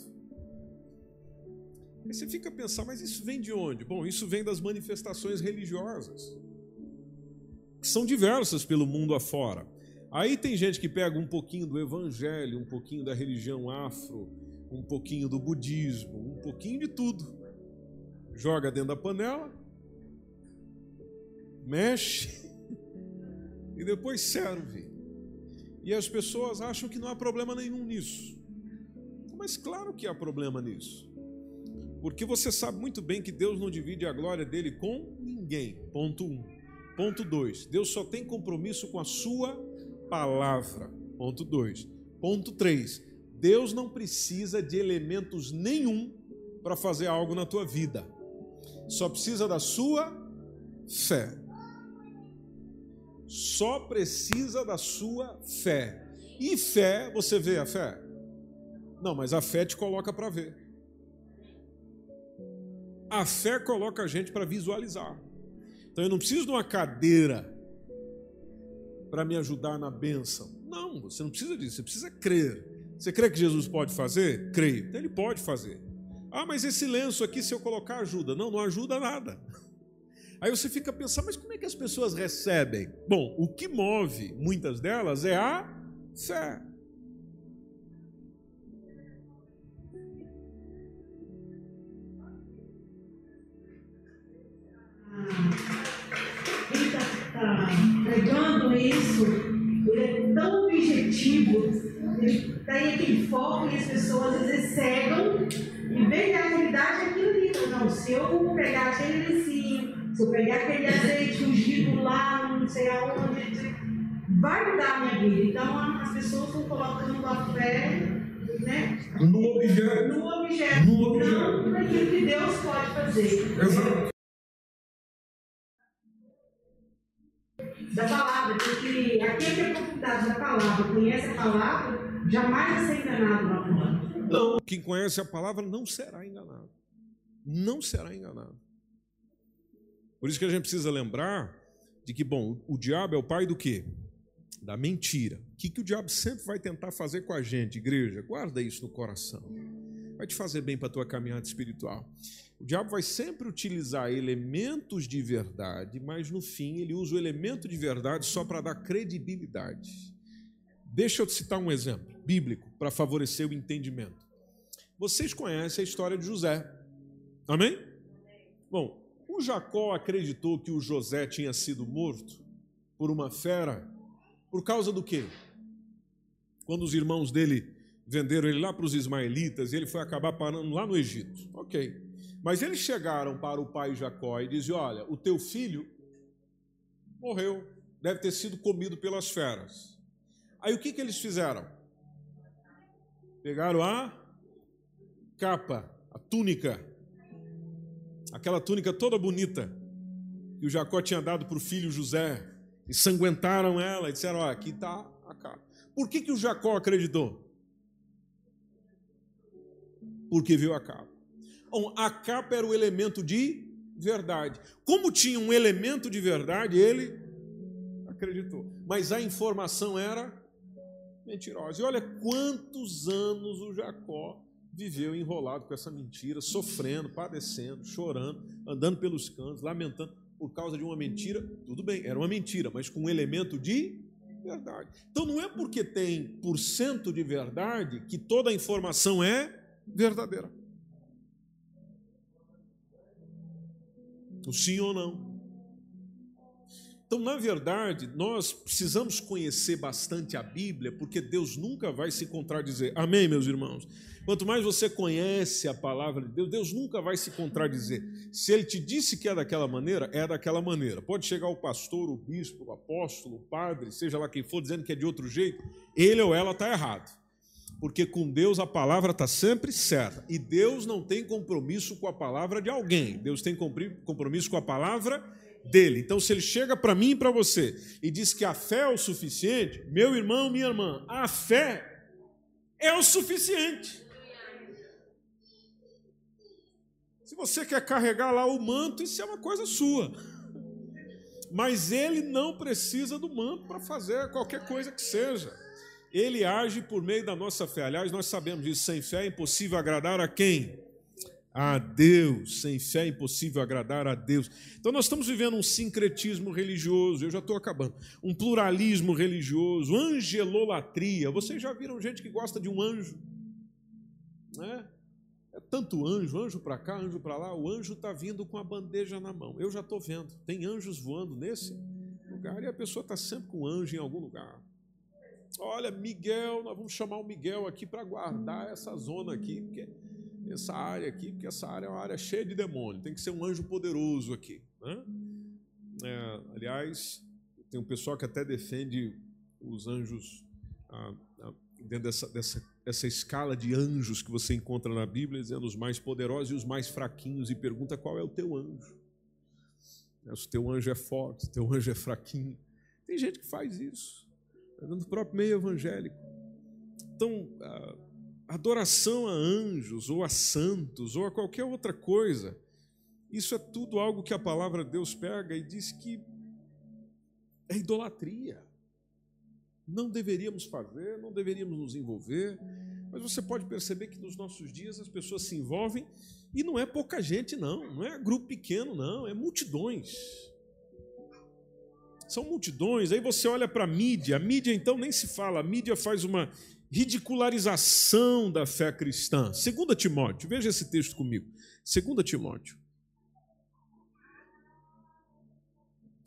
Aí você fica a pensar, mas isso vem de onde? Bom, isso vem das manifestações religiosas, que são diversas pelo mundo afora. Aí tem gente que pega um pouquinho do evangelho, um pouquinho da religião afro, um pouquinho do budismo, um pouquinho de tudo. Joga dentro da panela, mexe e depois serve. E as pessoas acham que não há problema nenhum nisso. Mas claro que há problema nisso. Porque você sabe muito bem que Deus não divide a glória dele com ninguém. Ponto 1. Um. Ponto 2. Deus só tem compromisso com a sua palavra. Ponto 2. Ponto 3. Deus não precisa de elementos nenhum para fazer algo na tua vida. Só precisa da sua fé. Só precisa da sua fé. E fé, você vê a fé? Não, mas a fé te coloca para ver. A fé coloca a gente para visualizar. Então eu não preciso de uma cadeira para me ajudar na bênção. Não, você não precisa disso, você precisa crer. Você crê que Jesus pode fazer? Creio. Então ele pode fazer. Ah, mas esse lenço aqui, se eu colocar, ajuda. Não, não ajuda nada. Aí você fica pensando, mas como é que as pessoas recebem? Bom, o que move muitas delas é a fé. Pregando isso, ele é tão objetivo, ele tem aquele foco e as pessoas às vezes cegam e veem a realidade aquilo ali. Não, se eu pegar aquele lencinho, se eu pegar aquele azeite ungido lá, não sei aonde, vai mudar a minha vida. Então as pessoas estão colocando a fé né? no objeto. No objeto. No objeto. Não naquilo que Deus pode fazer. Exato. Da palavra, porque aquele que é profundidade da palavra, conhece a palavra, jamais vai ser enganado fora. Não, quem conhece a palavra não será enganado. Não será enganado. Por isso que a gente precisa lembrar de que, bom, o diabo é o pai do quê? Da mentira. O que, que o diabo sempre vai tentar fazer com a gente, igreja? Guarda isso no coração. Vai te fazer bem para a tua caminhada espiritual. O diabo vai sempre utilizar elementos de verdade, mas no fim ele usa o elemento de verdade só para dar credibilidade. Deixa eu te citar um exemplo bíblico para favorecer o entendimento. Vocês conhecem a história de José. Amém? Bom, o Jacó acreditou que o José tinha sido morto por uma fera por causa do quê? Quando os irmãos dele venderam ele lá para os ismaelitas, ele foi acabar parando lá no Egito. Ok. Mas eles chegaram para o pai Jacó e diziam: Olha, o teu filho morreu, deve ter sido comido pelas feras. Aí o que, que eles fizeram? Pegaram a capa, a túnica, aquela túnica toda bonita que o Jacó tinha dado para o filho José, e sanguentaram ela e disseram: Olha, aqui está a capa. Por que, que o Jacó acreditou? Porque viu a capa. Bom, a capa era o elemento de verdade. Como tinha um elemento de verdade, ele acreditou. Mas a informação era mentirosa. E olha quantos anos o Jacó viveu enrolado com essa mentira, sofrendo, padecendo, chorando, andando pelos cantos, lamentando por causa de uma mentira. Tudo bem, era uma mentira, mas com um elemento de verdade. Então não é porque tem por cento de verdade que toda a informação é verdadeira. O sim ou não. Então, na verdade, nós precisamos conhecer bastante a Bíblia, porque Deus nunca vai se contradizer. Amém, meus irmãos? Quanto mais você conhece a palavra de Deus, Deus nunca vai se contradizer. Se ele te disse que é daquela maneira, é daquela maneira. Pode chegar o pastor, o bispo, o apóstolo, o padre, seja lá quem for, dizendo que é de outro jeito, ele ou ela está errado porque com Deus a palavra está sempre certa. E Deus não tem compromisso com a palavra de alguém, Deus tem compromisso com a palavra dele. Então, se ele chega para mim e para você e diz que a fé é o suficiente, meu irmão, minha irmã, a fé é o suficiente. Se você quer carregar lá o manto, isso é uma coisa sua. Mas ele não precisa do manto para fazer qualquer coisa que seja. Ele age por meio da nossa fé. Aliás, nós sabemos disso, sem fé é impossível agradar a quem? A Deus. Sem fé é impossível agradar a Deus. Então nós estamos vivendo um sincretismo religioso, eu já estou acabando. Um pluralismo religioso, angelolatria. Vocês já viram gente que gosta de um anjo? Né? É tanto anjo, anjo para cá, anjo para lá. O anjo está vindo com a bandeja na mão. Eu já estou vendo. Tem anjos voando nesse lugar e a pessoa está sempre com um anjo em algum lugar. Olha, Miguel, nós vamos chamar o Miguel aqui para guardar essa zona aqui, porque essa área aqui, porque essa área é uma área cheia de demônio, tem que ser um anjo poderoso aqui. Né? É, aliás, tem um pessoal que até defende os anjos ah, ah, dentro dessa, dessa, dessa escala de anjos que você encontra na Bíblia, dizendo os mais poderosos e os mais fraquinhos, e pergunta qual é o teu anjo. É, se o teu anjo é forte, se o teu anjo é fraquinho. Tem gente que faz isso no próprio meio evangélico. Então, a adoração a anjos, ou a santos, ou a qualquer outra coisa, isso é tudo algo que a palavra de Deus pega e diz que é idolatria. Não deveríamos fazer, não deveríamos nos envolver, mas você pode perceber que nos nossos dias as pessoas se envolvem e não é pouca gente, não, não é grupo pequeno, não, é multidões são multidões. Aí você olha para a mídia, a mídia então nem se fala, a mídia faz uma ridicularização da fé cristã. 2 Timóteo, veja esse texto comigo. 2 Timóteo,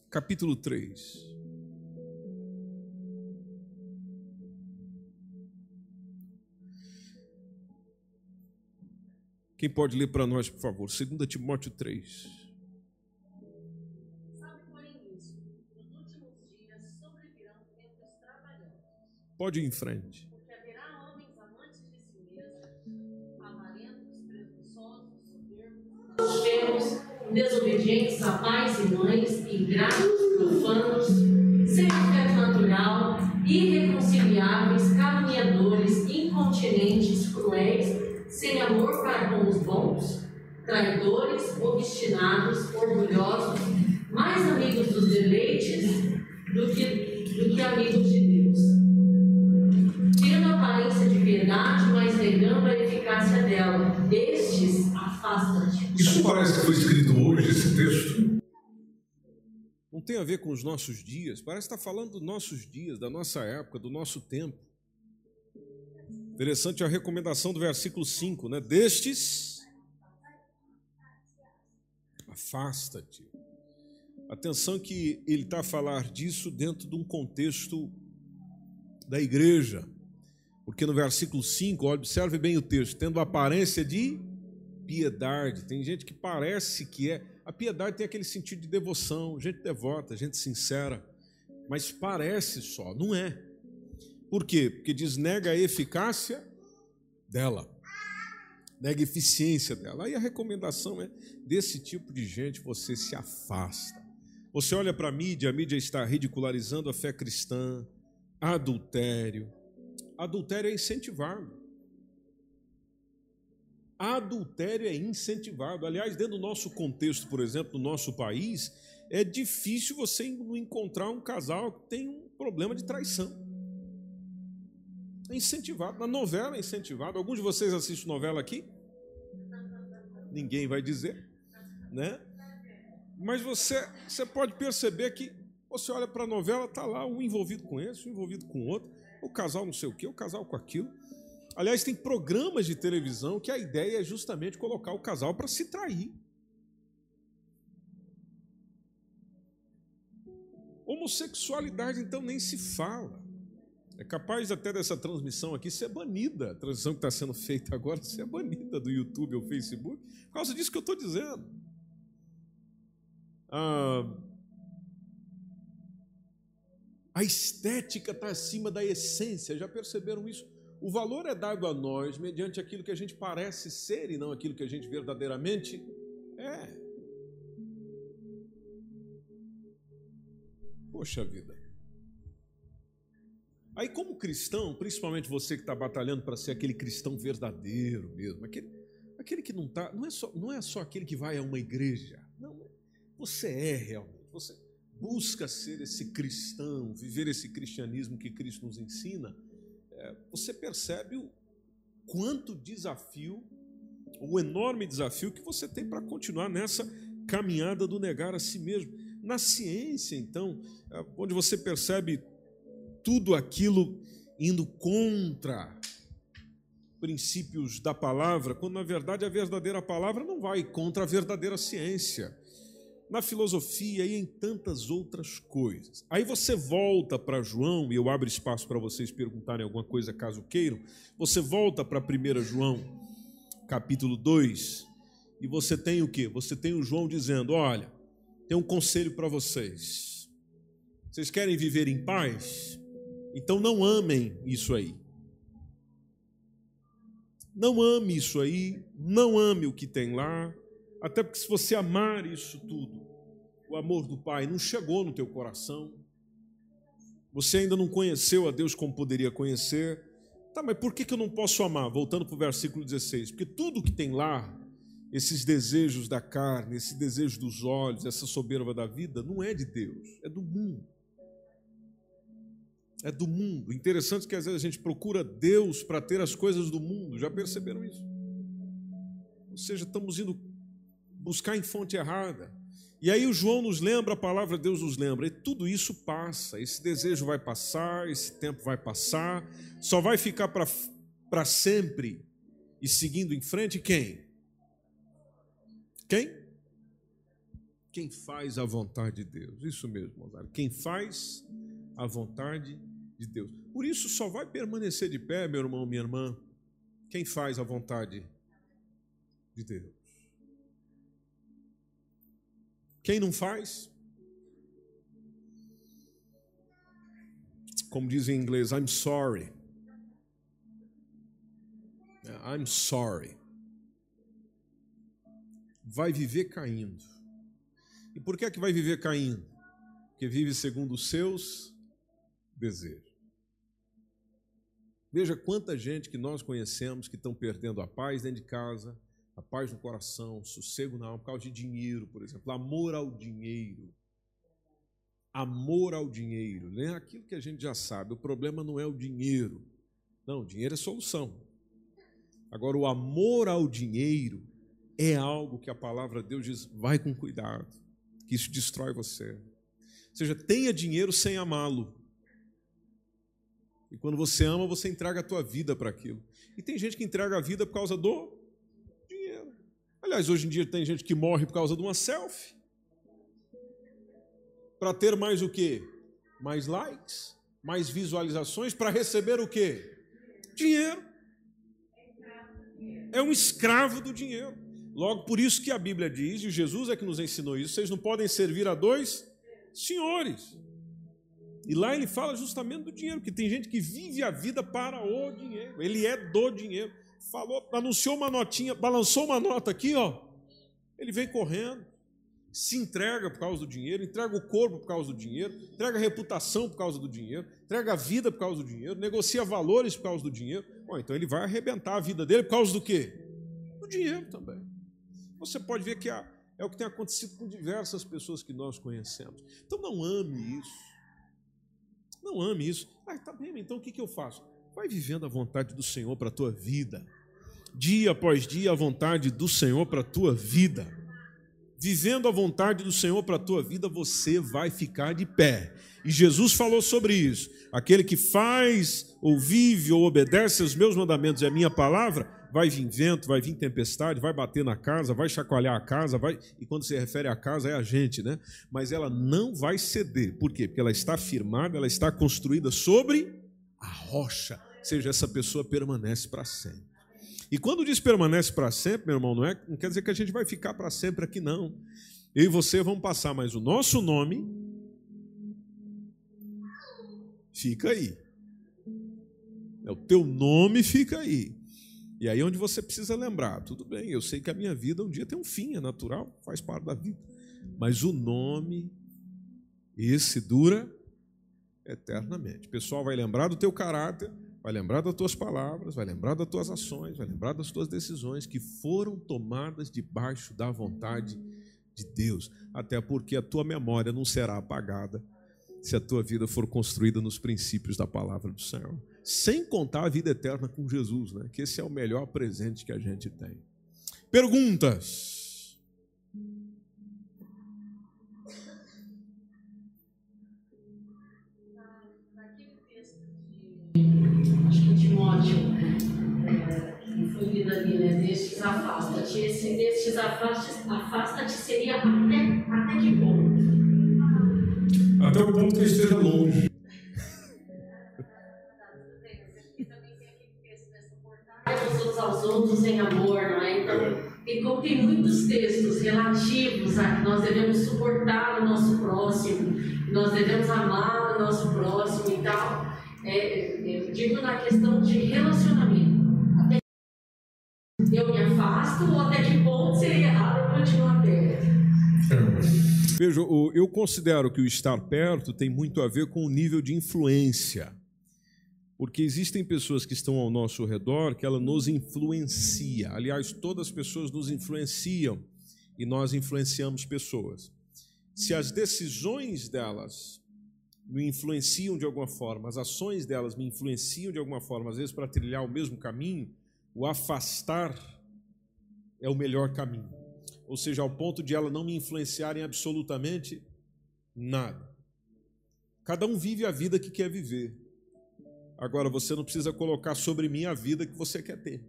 capítulo 3. Quem pode ler para nós, por favor? 2 Timóteo 3. Pode ir em frente. Soberbos, desobedientes a pais e mães, ingratos, profanos, irreconciliáveis, caluniadores, incontinentes, cruéis, sem amor para com os bons, traidores, obstinados, orgulhosos, mais amigos dos deleites do que, do que amigos de negando a eficácia dela. Destes, afasta-te. Isso parece que foi escrito hoje, esse texto. Não tem a ver com os nossos dias, parece estar falando dos nossos dias, da nossa época, do nosso tempo. Interessante a recomendação do versículo 5, né? Destes, afasta-te. Atenção que ele está a falar disso dentro de um contexto da igreja. Porque no versículo 5, observe bem o texto, tendo aparência de piedade. Tem gente que parece que é. A piedade tem aquele sentido de devoção, gente devota, gente sincera. Mas parece só, não é. Por quê? Porque diz nega a eficácia dela, nega a eficiência dela. Aí a recomendação é: desse tipo de gente você se afasta. Você olha para a mídia, a mídia está ridicularizando a fé cristã, adultério. Adultério é incentivado. Adultério é incentivado. Aliás, dentro do nosso contexto, por exemplo, do nosso país, é difícil você encontrar um casal que tem um problema de traição. É incentivado. Na novela é incentivado. Alguns de vocês assistem novela aqui? Ninguém vai dizer, né? Mas você, você pode perceber que você olha para a novela, está lá um envolvido com esse, um envolvido com outro, o casal não sei o quê, o casal com aquilo. Aliás, tem programas de televisão que a ideia é justamente colocar o casal para se trair. Homossexualidade, então, nem se fala. É capaz até dessa transmissão aqui ser banida. A transmissão que está sendo feita agora ser banida do YouTube ou Facebook, por causa disso que eu estou dizendo. Ah, a estética está acima da essência, já perceberam isso? O valor é dado a nós mediante aquilo que a gente parece ser e não aquilo que a gente verdadeiramente é. Poxa vida. Aí, como cristão, principalmente você que está batalhando para ser aquele cristão verdadeiro mesmo, aquele, aquele que não está, não, é só, não é só aquele que vai a uma igreja, não, você é realmente, você busca ser esse cristão, viver esse cristianismo que Cristo nos ensina, é, você percebe o quanto desafio, o enorme desafio que você tem para continuar nessa caminhada do negar a si mesmo. Na ciência, então, é, onde você percebe tudo aquilo indo contra princípios da palavra, quando na verdade a verdadeira palavra não vai contra a verdadeira ciência. Na filosofia e em tantas outras coisas. Aí você volta para João, e eu abro espaço para vocês perguntarem alguma coisa caso queiram. Você volta para 1 João, capítulo 2, e você tem o que? Você tem o João dizendo: Olha, tem um conselho para vocês. Vocês querem viver em paz? Então não amem isso aí. Não ame isso aí, não ame o que tem lá, até porque se você amar isso tudo, o amor do Pai não chegou no teu coração, você ainda não conheceu a Deus como poderia conhecer. Tá, mas por que, eu não posso amar? Voltando para o versículo 16. Porque tudo que tem lá, esses desejos da carne, esse desejo dos olhos, essa soberba da vida, não é de Deus, é do mundo é do mundo. Interessante que às vezes a gente procura Deus para ter as coisas do mundo. Já perceberam isso? Ou seja, estamos indo buscar em fonte errada. E aí o João nos lembra, a palavra de Deus nos lembra, e tudo isso passa, esse desejo vai passar, esse tempo vai passar, só vai ficar para sempre e seguindo em frente quem? Quem? Quem faz a vontade de Deus. Isso mesmo, Rosário. Quem faz a vontade de Deus. Por isso só vai permanecer de pé, meu irmão, minha irmã, quem faz a vontade de Deus. Quem não faz, como diz em inglês, I'm sorry. I'm sorry. Vai viver caindo. E por que é que vai viver caindo? Porque vive segundo os seus desejos. Veja quanta gente que nós conhecemos que estão perdendo a paz dentro de casa, a paz no coração, sossego na alma, por causa de dinheiro, por exemplo, amor ao dinheiro. Amor ao dinheiro, né? Aquilo que a gente já sabe, o problema não é o dinheiro. Não, o dinheiro é solução. Agora, o amor ao dinheiro é algo que a palavra de Deus diz: vai com cuidado, que isso destrói você. Ou seja, tenha dinheiro sem amá-lo. E quando você ama, você entrega a tua vida para aquilo. E tem gente que entrega a vida por causa do. Aliás, hoje em dia tem gente que morre por causa de uma selfie. Para ter mais o quê? Mais likes, mais visualizações, para receber o quê? Dinheiro. É um escravo do dinheiro. Logo, por isso que a Bíblia diz, e Jesus é que nos ensinou isso, vocês não podem servir a dois senhores. E lá ele fala justamente do dinheiro, que tem gente que vive a vida para o dinheiro. Ele é do dinheiro. Falou, anunciou uma notinha, balançou uma nota aqui, ó. Ele vem correndo, se entrega por causa do dinheiro, entrega o corpo por causa do dinheiro, entrega a reputação por causa do dinheiro, entrega a vida por causa do dinheiro, negocia valores por causa do dinheiro. Bom, então ele vai arrebentar a vida dele por causa do quê? Do dinheiro também. Você pode ver que é o que tem acontecido com diversas pessoas que nós conhecemos. Então não ame isso. Não ame isso. Ah, tá bem, então o que, que eu faço? Vai vivendo a vontade do Senhor para a tua vida. Dia após dia, a vontade do Senhor para a tua vida. Vivendo a vontade do Senhor para a tua vida, você vai ficar de pé. E Jesus falou sobre isso. Aquele que faz, ou vive, ou obedece aos meus mandamentos e a minha palavra, vai vir vento, vai vir tempestade, vai bater na casa, vai chacoalhar a casa, vai. E quando se refere à casa, é a gente, né? Mas ela não vai ceder. Por quê? Porque ela está firmada, ela está construída sobre a rocha. Seja, essa pessoa permanece para sempre. E quando diz permanece para sempre, meu irmão, não, é, não quer dizer que a gente vai ficar para sempre aqui, não. Eu e você vamos passar, mas o nosso nome fica aí. É, o teu nome fica aí. E aí é onde você precisa lembrar, tudo bem, eu sei que a minha vida um dia tem um fim, é natural, faz parte da vida. Mas o nome, esse dura eternamente. O pessoal vai lembrar do teu caráter, vai lembrar das tuas palavras, vai lembrar das tuas ações, vai lembrar das tuas decisões que foram tomadas debaixo da vontade de Deus. Até porque a tua memória não será apagada se a tua vida for construída nos princípios da palavra do Senhor sem contar a vida eterna com Jesus, né? que esse é o melhor presente que a gente tem. Perguntas? Timóteo, é, lido ali, né? Destes afasta-te. Esse destes afasta-te afasta seria até, até que ponto? Até o ponto que esteja longe. uns aos outros em amor, não é? Então, e como tem muitos textos relativos a que nós devemos suportar o nosso próximo, nós devemos amar o nosso próximo e tal, é, eu digo na questão de relacionamento. Até eu me afasto ou até que ponto seria errado eu continuar perto? Veja, eu considero que o estar perto tem muito a ver com o nível de influência. Porque existem pessoas que estão ao nosso redor que ela nos influencia. Aliás, todas as pessoas nos influenciam e nós influenciamos pessoas. Se as decisões delas me influenciam de alguma forma, as ações delas me influenciam de alguma forma, às vezes para trilhar o mesmo caminho, o afastar é o melhor caminho. Ou seja, ao ponto de ela não me influenciar em absolutamente nada. Cada um vive a vida que quer viver. Agora, você não precisa colocar sobre mim a vida que você quer ter.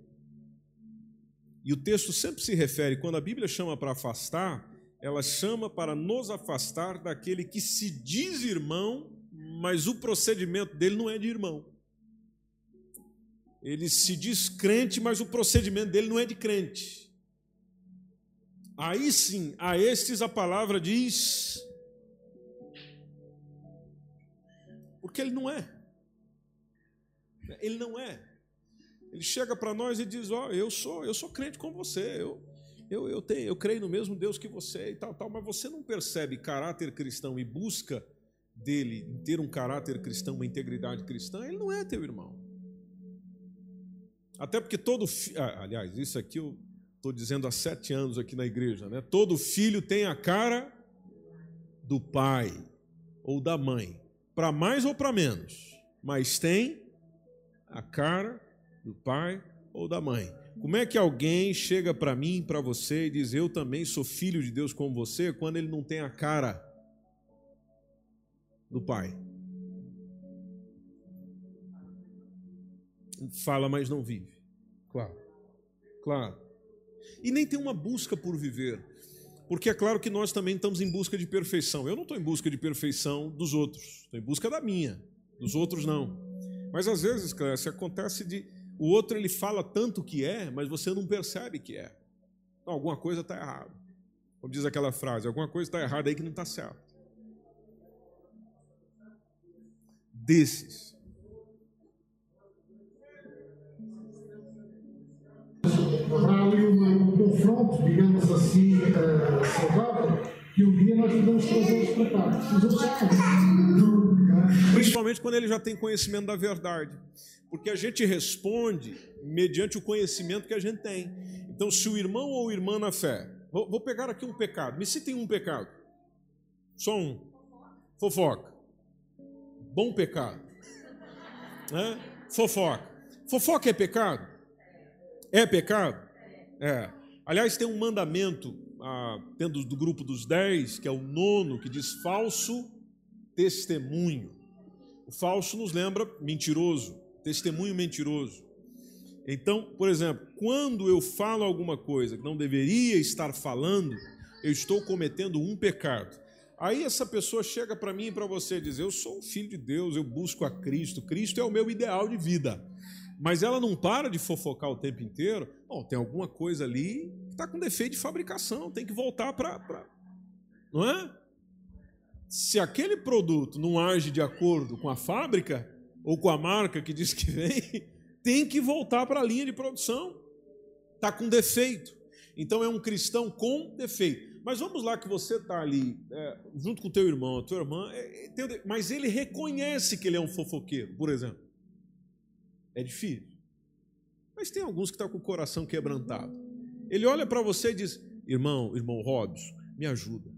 E o texto sempre se refere, quando a Bíblia chama para afastar, ela chama para nos afastar daquele que se diz irmão, mas o procedimento dele não é de irmão. Ele se diz crente, mas o procedimento dele não é de crente. Aí sim, a estes a palavra diz. Porque ele não é. Ele não é. Ele chega para nós e diz: Ó, oh, eu sou, eu sou crente com você, eu, eu, eu, tenho, eu creio no mesmo Deus que você e tal, tal, mas você não percebe caráter cristão e busca dele ter um caráter cristão, uma integridade cristã, ele não é teu irmão. Até porque todo filho. Ah, aliás, isso aqui eu estou dizendo há sete anos aqui na igreja, né? Todo filho tem a cara do pai ou da mãe, para mais ou para menos, mas tem a cara do pai ou da mãe. Como é que alguém chega para mim, para você e diz eu também sou filho de Deus como você, quando ele não tem a cara do pai? Fala, mas não vive. Claro. Claro. E nem tem uma busca por viver. Porque é claro que nós também estamos em busca de perfeição. Eu não estou em busca de perfeição dos outros, estou em busca da minha. Dos outros não. Mas às vezes, Clécia, acontece de o outro ele fala tanto que é, mas você não percebe que é. Não, alguma coisa está errada. Como diz aquela frase, alguma coisa está errada aí que não está certo. Desses. Ali um confronto, digamos assim, uh, saudável, que um dia nós podemos para cá. Os outros. Principalmente quando ele já tem conhecimento da verdade. Porque a gente responde mediante o conhecimento que a gente tem. Então, se o irmão ou irmã na fé, vou, vou pegar aqui um pecado, me citem um pecado. Só um. Fofoca. Bom pecado. Né? Fofoca. Fofoca é pecado? É pecado? É. Aliás, tem um mandamento ah, do grupo dos dez, que é o nono, que diz falso testemunho. O falso nos lembra mentiroso, testemunho mentiroso. Então, por exemplo, quando eu falo alguma coisa que não deveria estar falando, eu estou cometendo um pecado. Aí essa pessoa chega para mim e para você e diz: Eu sou um filho de Deus, eu busco a Cristo, Cristo é o meu ideal de vida. Mas ela não para de fofocar o tempo inteiro. Bom, tem alguma coisa ali que está com defeito de fabricação, tem que voltar para. Pra... Não é? Se aquele produto não age de acordo com a fábrica ou com a marca que diz que vem, tem que voltar para a linha de produção. Está com defeito. Então é um cristão com defeito. Mas vamos lá que você está ali, é, junto com o teu irmão, a tua irmã, é, é, mas ele reconhece que ele é um fofoqueiro, por exemplo. É difícil. Mas tem alguns que estão tá com o coração quebrantado. Ele olha para você e diz: irmão, irmão Robson, me ajuda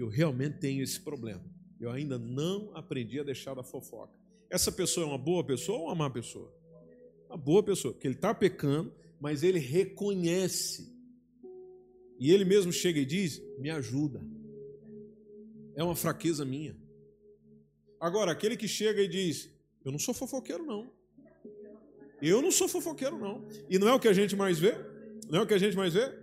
que eu realmente tenho esse problema. Eu ainda não aprendi a deixar da fofoca. Essa pessoa é uma boa pessoa ou uma má pessoa? Uma boa pessoa, porque ele está pecando, mas ele reconhece. E ele mesmo chega e diz: Me ajuda. É uma fraqueza minha. Agora, aquele que chega e diz: Eu não sou fofoqueiro, não. Eu não sou fofoqueiro, não. E não é o que a gente mais vê? Não é o que a gente mais vê?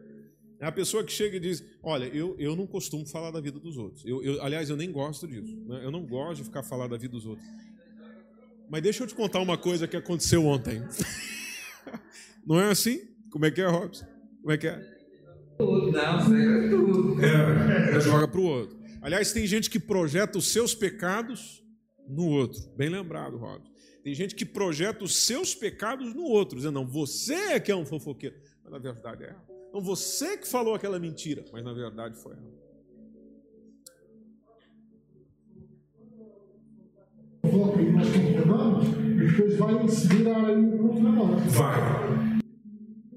É a pessoa que chega e diz: Olha, eu, eu não costumo falar da vida dos outros. Eu, eu aliás, eu nem gosto disso. Né? Eu não gosto de ficar falando da vida dos outros. Mas deixa eu te contar uma coisa que aconteceu ontem. não é assim? Como é que é, Robson? Como é que é? É joga para o outro. Aliás, tem gente que projeta os seus pecados no outro. Bem lembrado, Robson. Tem gente que projeta os seus pecados no outro, dizendo, não, você é que é um fofoqueiro. Mas na verdade é. Então você que falou aquela mentira, mas na verdade foi ela. Vai.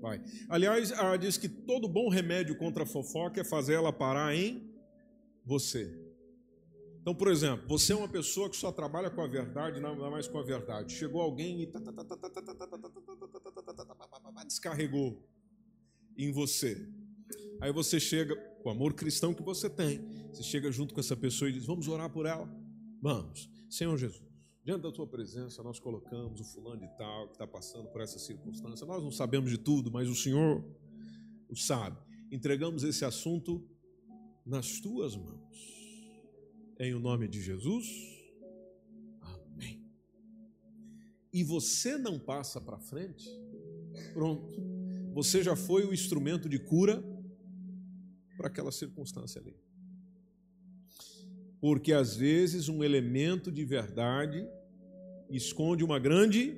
Vai. Aliás, ela diz que todo bom remédio contra a fofoca é fazer ela parar em você. Então, por exemplo, você é uma pessoa que só trabalha com a verdade, não mais com a verdade. Chegou alguém e descarregou em você. Aí você chega, com o amor cristão que você tem, você chega junto com essa pessoa e diz: Vamos orar por ela? Vamos. Senhor Jesus, diante da tua presença, nós colocamos o fulano de tal que está passando por essa circunstância. Nós não sabemos de tudo, mas o Senhor o sabe. Entregamos esse assunto nas tuas mãos. Em o nome de Jesus. Amém. E você não passa para frente? Pronto você já foi o instrumento de cura para aquela circunstância ali. Porque às vezes um elemento de verdade esconde uma grande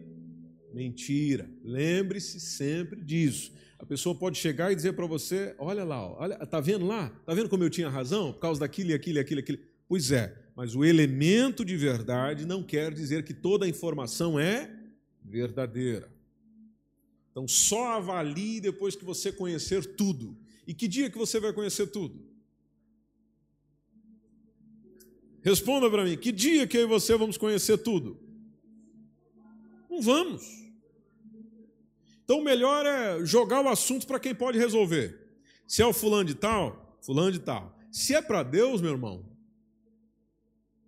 mentira. Lembre-se sempre disso. A pessoa pode chegar e dizer para você: olha lá, olha, tá vendo lá? Tá vendo como eu tinha razão? Por causa daquilo e aquilo e aquilo e aquilo. Pois é, mas o elemento de verdade não quer dizer que toda a informação é verdadeira. Então só avalie depois que você conhecer tudo. E que dia que você vai conhecer tudo? Responda para mim, que dia que eu e você vamos conhecer tudo? Não vamos. Então o melhor é jogar o assunto para quem pode resolver. Se é o fulano de tal, fulano de tal. Se é para Deus, meu irmão,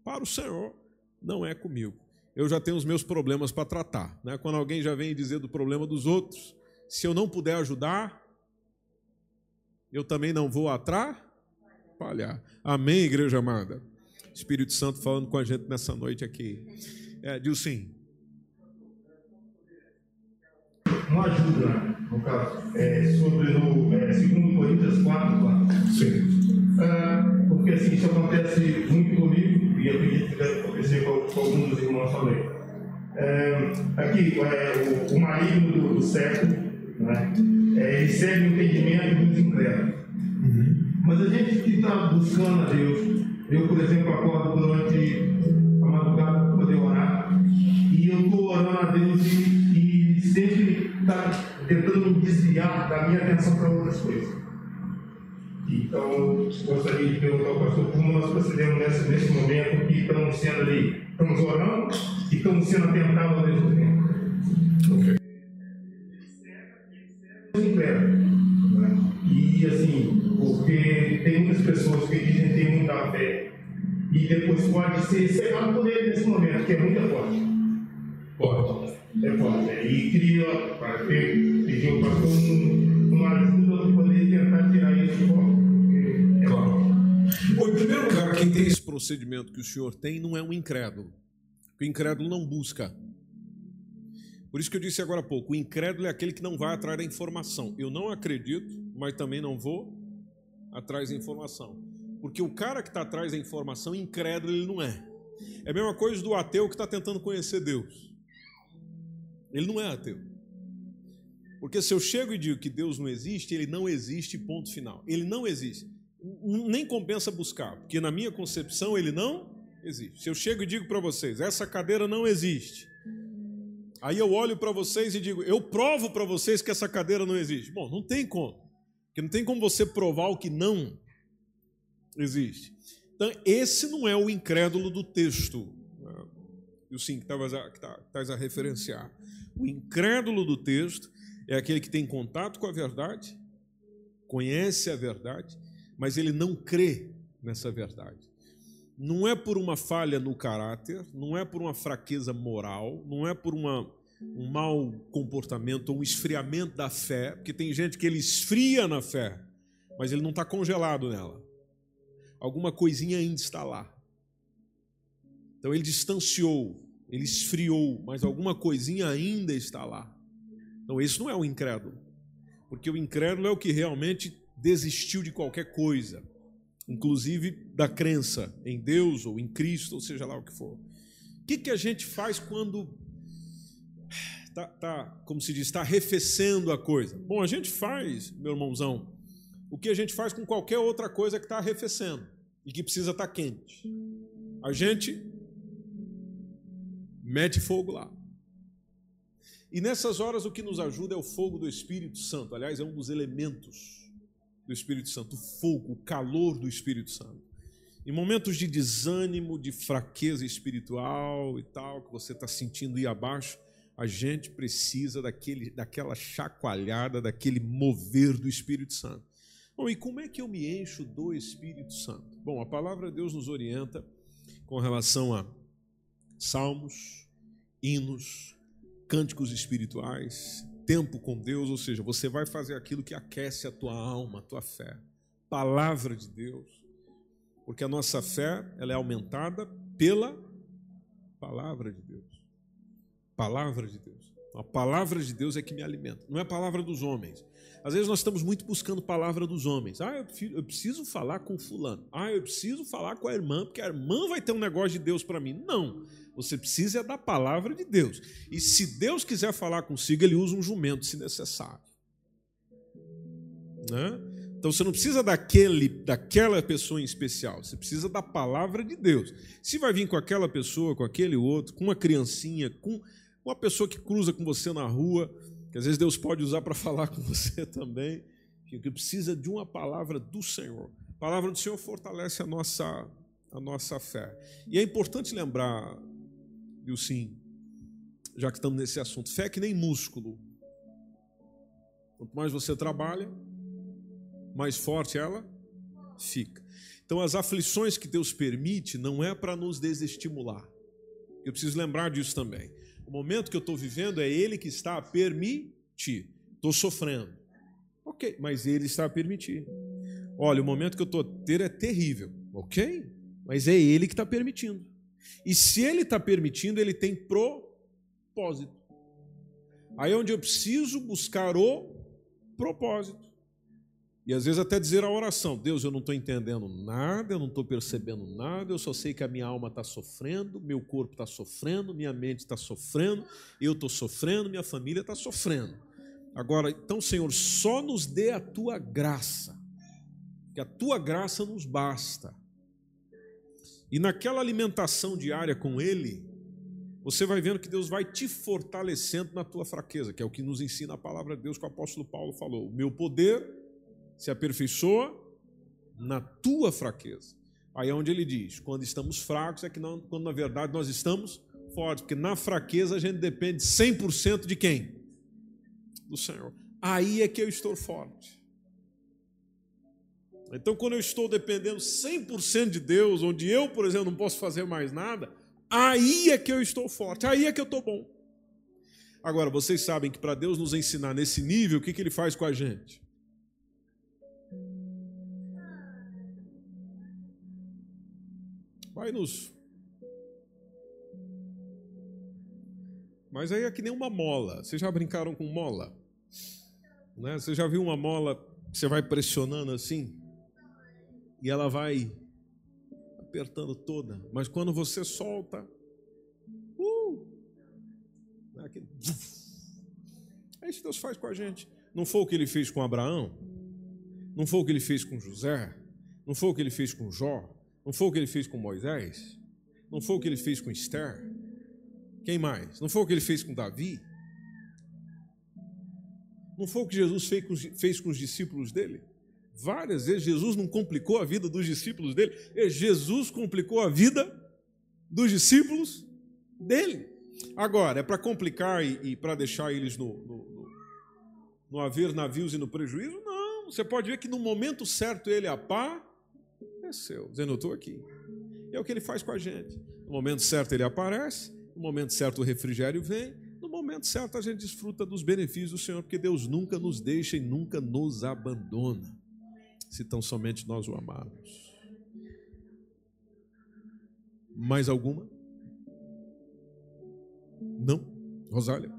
para o Senhor, não é comigo. Eu já tenho os meus problemas para tratar. Né? Quando alguém já vem dizer do problema dos outros, se eu não puder ajudar, eu também não vou atrapalhar. Amém, igreja amada? Espírito Santo falando com a gente nessa noite aqui. É, Dilcim. Uma ajuda, no caso, é, sobre no é, 2 Coríntios 4, 4. Sim. É, porque assim, isso acontece muito comigo e acredito que alguns dos irmãos também. É, aqui, é, o, o maligno do, do século, né, é, ele segue o entendimento dos incrédulos. Uhum. Mas a gente que está buscando a Deus, eu, por exemplo, acordo durante a madrugada para poder orar e eu estou orando a Deus e, e sempre está tentando me desviar da minha atenção para outras coisas. Então, gostaria de perguntar ao pastor como nós procedemos nesse, nesse momento que estamos sendo ali, estamos orando e estamos sendo atentados ao mesmo tempo. Ok. E assim, porque tem muitas pessoas que dizem que tem muita fé e depois pode ser cegado por ele nesse momento, que é muito forte. Pode. É forte. E queria pedir ao pastor uma ajuda para poder tentar tirar isso de fora. Bom, em primeiro lugar, quem tem esse procedimento que o senhor tem não é um incrédulo. O incrédulo não busca. Por isso que eu disse agora há pouco, o incrédulo é aquele que não vai atrás da informação. Eu não acredito, mas também não vou atrás da informação. Porque o cara que está atrás da informação, incrédulo ele não é. É a mesma coisa do ateu que está tentando conhecer Deus. Ele não é ateu. Porque se eu chego e digo que Deus não existe, ele não existe, ponto final. Ele não existe. Nem compensa buscar, porque na minha concepção ele não existe. Se eu chego e digo para vocês, essa cadeira não existe, Aí eu olho para vocês e digo, eu provo para vocês que essa cadeira não existe. Bom, não tem como. Porque não tem como você provar o que não existe. Então, esse não é o incrédulo do texto. Né? E o sim que estás a, tá, a referenciar. O incrédulo do texto é aquele que tem contato com a verdade, conhece a verdade, mas ele não crê nessa verdade não é por uma falha no caráter, não é por uma fraqueza moral, não é por uma, um mau comportamento ou um esfriamento da fé, porque tem gente que ele esfria na fé, mas ele não está congelado nela. Alguma coisinha ainda está lá. Então ele distanciou, ele esfriou, mas alguma coisinha ainda está lá. Então esse não é o incrédulo, porque o incrédulo é o que realmente desistiu de qualquer coisa inclusive da crença em Deus ou em Cristo, ou seja lá o que for. O que, que a gente faz quando tá, tá, como se diz, está arrefecendo a coisa? Bom, a gente faz, meu irmãozão, o que a gente faz com qualquer outra coisa que está arrefecendo e que precisa estar tá quente. A gente mete fogo lá. E nessas horas o que nos ajuda é o fogo do Espírito Santo. Aliás, é um dos elementos do Espírito Santo, o fogo, o calor do Espírito Santo. Em momentos de desânimo, de fraqueza espiritual e tal, que você está sentindo ir abaixo, a gente precisa daquele, daquela chacoalhada, daquele mover do Espírito Santo. Bom, e como é que eu me encho do Espírito Santo? Bom, a palavra de Deus nos orienta com relação a salmos, hinos, cânticos espirituais, tempo com Deus, ou seja, você vai fazer aquilo que aquece a tua alma, a tua fé. Palavra de Deus. Porque a nossa fé, ela é aumentada pela palavra de Deus. Palavra de Deus. A palavra de Deus é que me alimenta, não é a palavra dos homens. Às vezes nós estamos muito buscando palavra dos homens. Ah, eu preciso falar com fulano. Ah, eu preciso falar com a irmã, porque a irmã vai ter um negócio de Deus para mim. Não. Você precisa é da palavra de Deus. E se Deus quiser falar consigo, ele usa um jumento, se necessário. Né? Então você não precisa daquele, daquela pessoa em especial, você precisa da palavra de Deus. Se vai vir com aquela pessoa, com aquele outro, com uma criancinha, com uma pessoa que cruza com você na rua, que às vezes Deus pode usar para falar com você também, que precisa de uma palavra do Senhor. A palavra do Senhor fortalece a nossa, a nossa fé. E é importante lembrar, viu sim, já que estamos nesse assunto, fé é que nem músculo. Quanto mais você trabalha, mais forte ela fica. Então, as aflições que Deus permite não é para nos desestimular. Eu preciso lembrar disso também. O momento que eu estou vivendo é Ele que está a permitir. Estou sofrendo. Ok, mas Ele está a permitir. Olha, o momento que eu estou a ter é terrível. Ok, mas é Ele que está permitindo. E se Ele está permitindo, Ele tem propósito. Aí é onde eu preciso buscar o propósito. E às vezes até dizer a oração: Deus, eu não estou entendendo nada, eu não estou percebendo nada, eu só sei que a minha alma está sofrendo, meu corpo está sofrendo, minha mente está sofrendo, eu estou sofrendo, minha família está sofrendo. Agora, então, Senhor, só nos dê a tua graça, que a tua graça nos basta. E naquela alimentação diária com Ele, você vai vendo que Deus vai te fortalecendo na tua fraqueza, que é o que nos ensina a palavra de Deus que o apóstolo Paulo falou. O meu poder se aperfeiçoa na tua fraqueza. Aí é onde ele diz: quando estamos fracos é que não, quando na verdade nós estamos fortes, porque na fraqueza a gente depende 100% de quem? Do Senhor. Aí é que eu estou forte. Então, quando eu estou dependendo 100% de Deus, onde eu, por exemplo, não posso fazer mais nada, aí é que eu estou forte, aí é que eu estou bom. Agora, vocês sabem que para Deus nos ensinar nesse nível, o que, que Ele faz com a gente? Vai nos. Mas aí é que nem uma mola. Vocês já brincaram com mola? Né? Você já viu uma mola que você vai pressionando assim? E ela vai apertando toda. Mas quando você solta. Uh, é, aquele, é isso que Deus faz com a gente. Não foi o que ele fez com Abraão? Não foi o que ele fez com José? Não foi o que ele fez com Jó? Não foi o que ele fez com Moisés? Não foi o que ele fez com Esther? Quem mais? Não foi o que ele fez com Davi? Não foi o que Jesus fez com, os discípulos dele? Várias vezes Jesus não complicou a vida dos discípulos dele, Jesus complicou a vida dos discípulos dele. Agora, é para complicar e, e para deixar eles no, no, no, no haver navios e no prejuízo? Não. Você pode ver que no momento certo ele apá aconteceu, dizendo: Eu estou aqui. É o que ele faz com a gente. No momento certo ele aparece, no momento certo o refrigério vem, no momento certo a gente desfruta dos benefícios do Senhor, porque Deus nunca nos deixa e nunca nos abandona, se tão somente nós o amarmos. Mais alguma? Não? Rosália?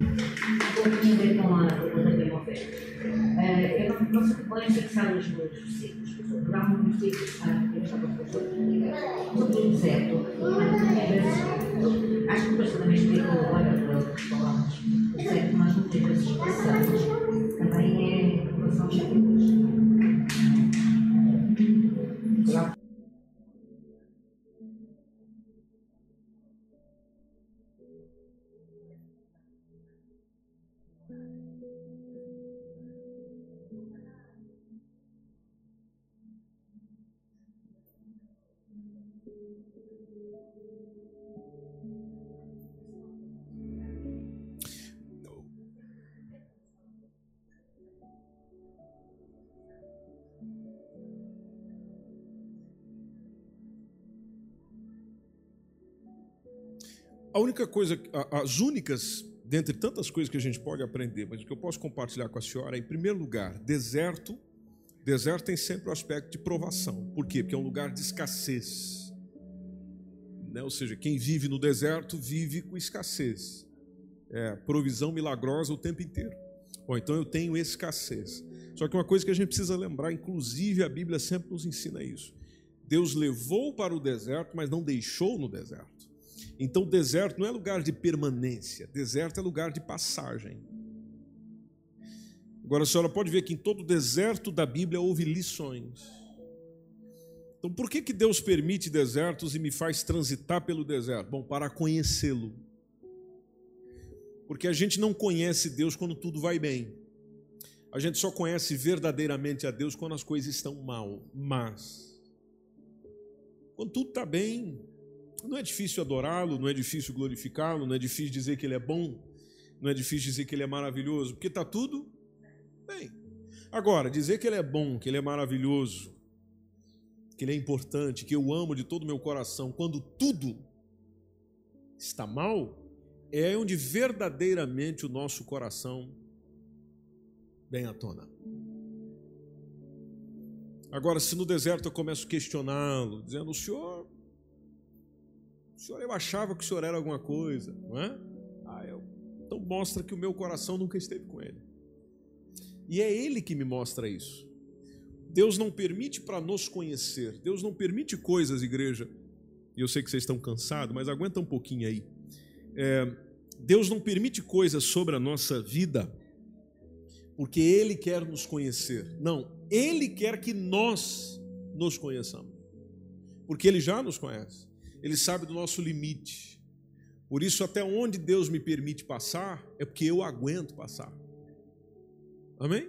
Um eu não, não sei podem fixar os meus versículos, por há um versículo que eu estava a fazer sobre o deserto. Acho que depois também explicou agora para outras palavras. O deserto nós muitas vezes passamos também é a relação A única coisa, as únicas, dentre tantas coisas que a gente pode aprender, mas o que eu posso compartilhar com a senhora é, em primeiro lugar, deserto. Deserto tem sempre o aspecto de provação. Por quê? Porque é um lugar de escassez. Né? Ou seja, quem vive no deserto vive com escassez. É provisão milagrosa o tempo inteiro. Bom, então eu tenho escassez. Só que uma coisa que a gente precisa lembrar, inclusive a Bíblia sempre nos ensina isso. Deus levou para o deserto, mas não deixou no deserto. Então, deserto não é lugar de permanência, deserto é lugar de passagem. Agora, a senhora pode ver que em todo deserto da Bíblia houve lições. Então, por que, que Deus permite desertos e me faz transitar pelo deserto? Bom, para conhecê-lo. Porque a gente não conhece Deus quando tudo vai bem. A gente só conhece verdadeiramente a Deus quando as coisas estão mal. Mas, quando tudo está bem, não é difícil adorá-lo, não é difícil glorificá-lo, não é difícil dizer que ele é bom, não é difícil dizer que ele é maravilhoso, porque está tudo bem. Agora, dizer que ele é bom, que ele é maravilhoso, que ele é importante, que eu amo de todo o meu coração, quando tudo está mal, é onde verdadeiramente o nosso coração vem à tona. Agora, se no deserto eu começo a questioná-lo, dizendo: o senhor, senhor eu achava que o senhor era alguma coisa, não é? Ah, eu, então mostra que o meu coração nunca esteve com ele. E é ele que me mostra isso. Deus não permite para nos conhecer, Deus não permite coisas, igreja. E eu sei que vocês estão cansados, mas aguenta um pouquinho aí. É, Deus não permite coisas sobre a nossa vida porque Ele quer nos conhecer. Não, Ele quer que nós nos conheçamos. Porque Ele já nos conhece. Ele sabe do nosso limite. Por isso, até onde Deus me permite passar, é porque eu aguento passar. Amém?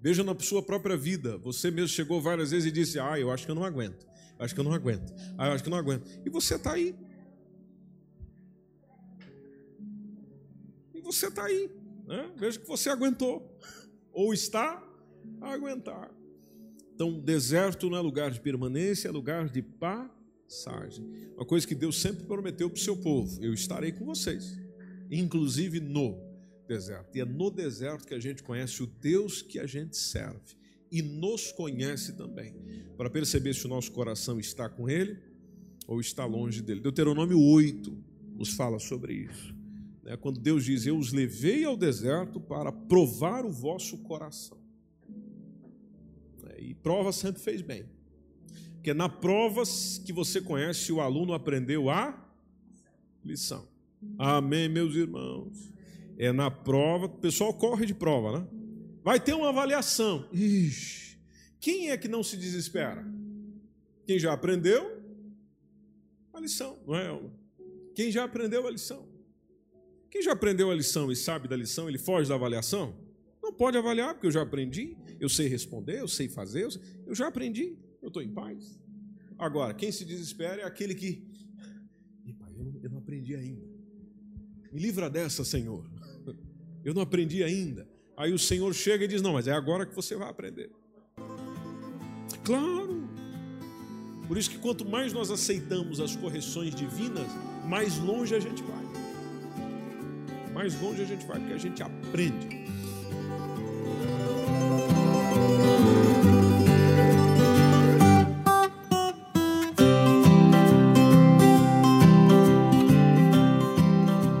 Veja na sua própria vida. Você mesmo chegou várias vezes e disse: Ah, eu acho que eu não aguento. Acho que eu não aguento. Ah, eu acho que eu não aguento. E você está aí. E você está aí. Né? Veja que você aguentou. Ou está a aguentar. Então, deserto não é lugar de permanência, é lugar de passagem. Uma coisa que Deus sempre prometeu para o seu povo: eu estarei com vocês, inclusive no deserto. E é no deserto que a gente conhece o Deus que a gente serve e nos conhece também, para perceber se o nosso coração está com Ele ou está longe dele. Deuteronômio 8 nos fala sobre isso. Né? Quando Deus diz: Eu os levei ao deserto para provar o vosso coração. É, e prova sempre fez bem. Porque é na prova que você conhece, o aluno aprendeu a lição. Amém, meus irmãos. É na prova, o pessoal corre de prova, né? Vai ter uma avaliação. Ixi, quem é que não se desespera? Quem já aprendeu a lição, não é? Quem já aprendeu a lição. Quem já aprendeu a lição e sabe da lição, ele foge da avaliação? Não pode avaliar, porque eu já aprendi, eu sei responder, eu sei fazer, eu já aprendi, eu estou em paz. Agora, quem se desespera é aquele que. pai, eu eu não aprendi ainda. Me livra dessa, Senhor. Eu não aprendi ainda. Aí o Senhor chega e diz: Não, mas é agora que você vai aprender. Claro. Por isso que quanto mais nós aceitamos as correções divinas, mais longe a gente vai mais longe a gente vai, porque a gente aprende.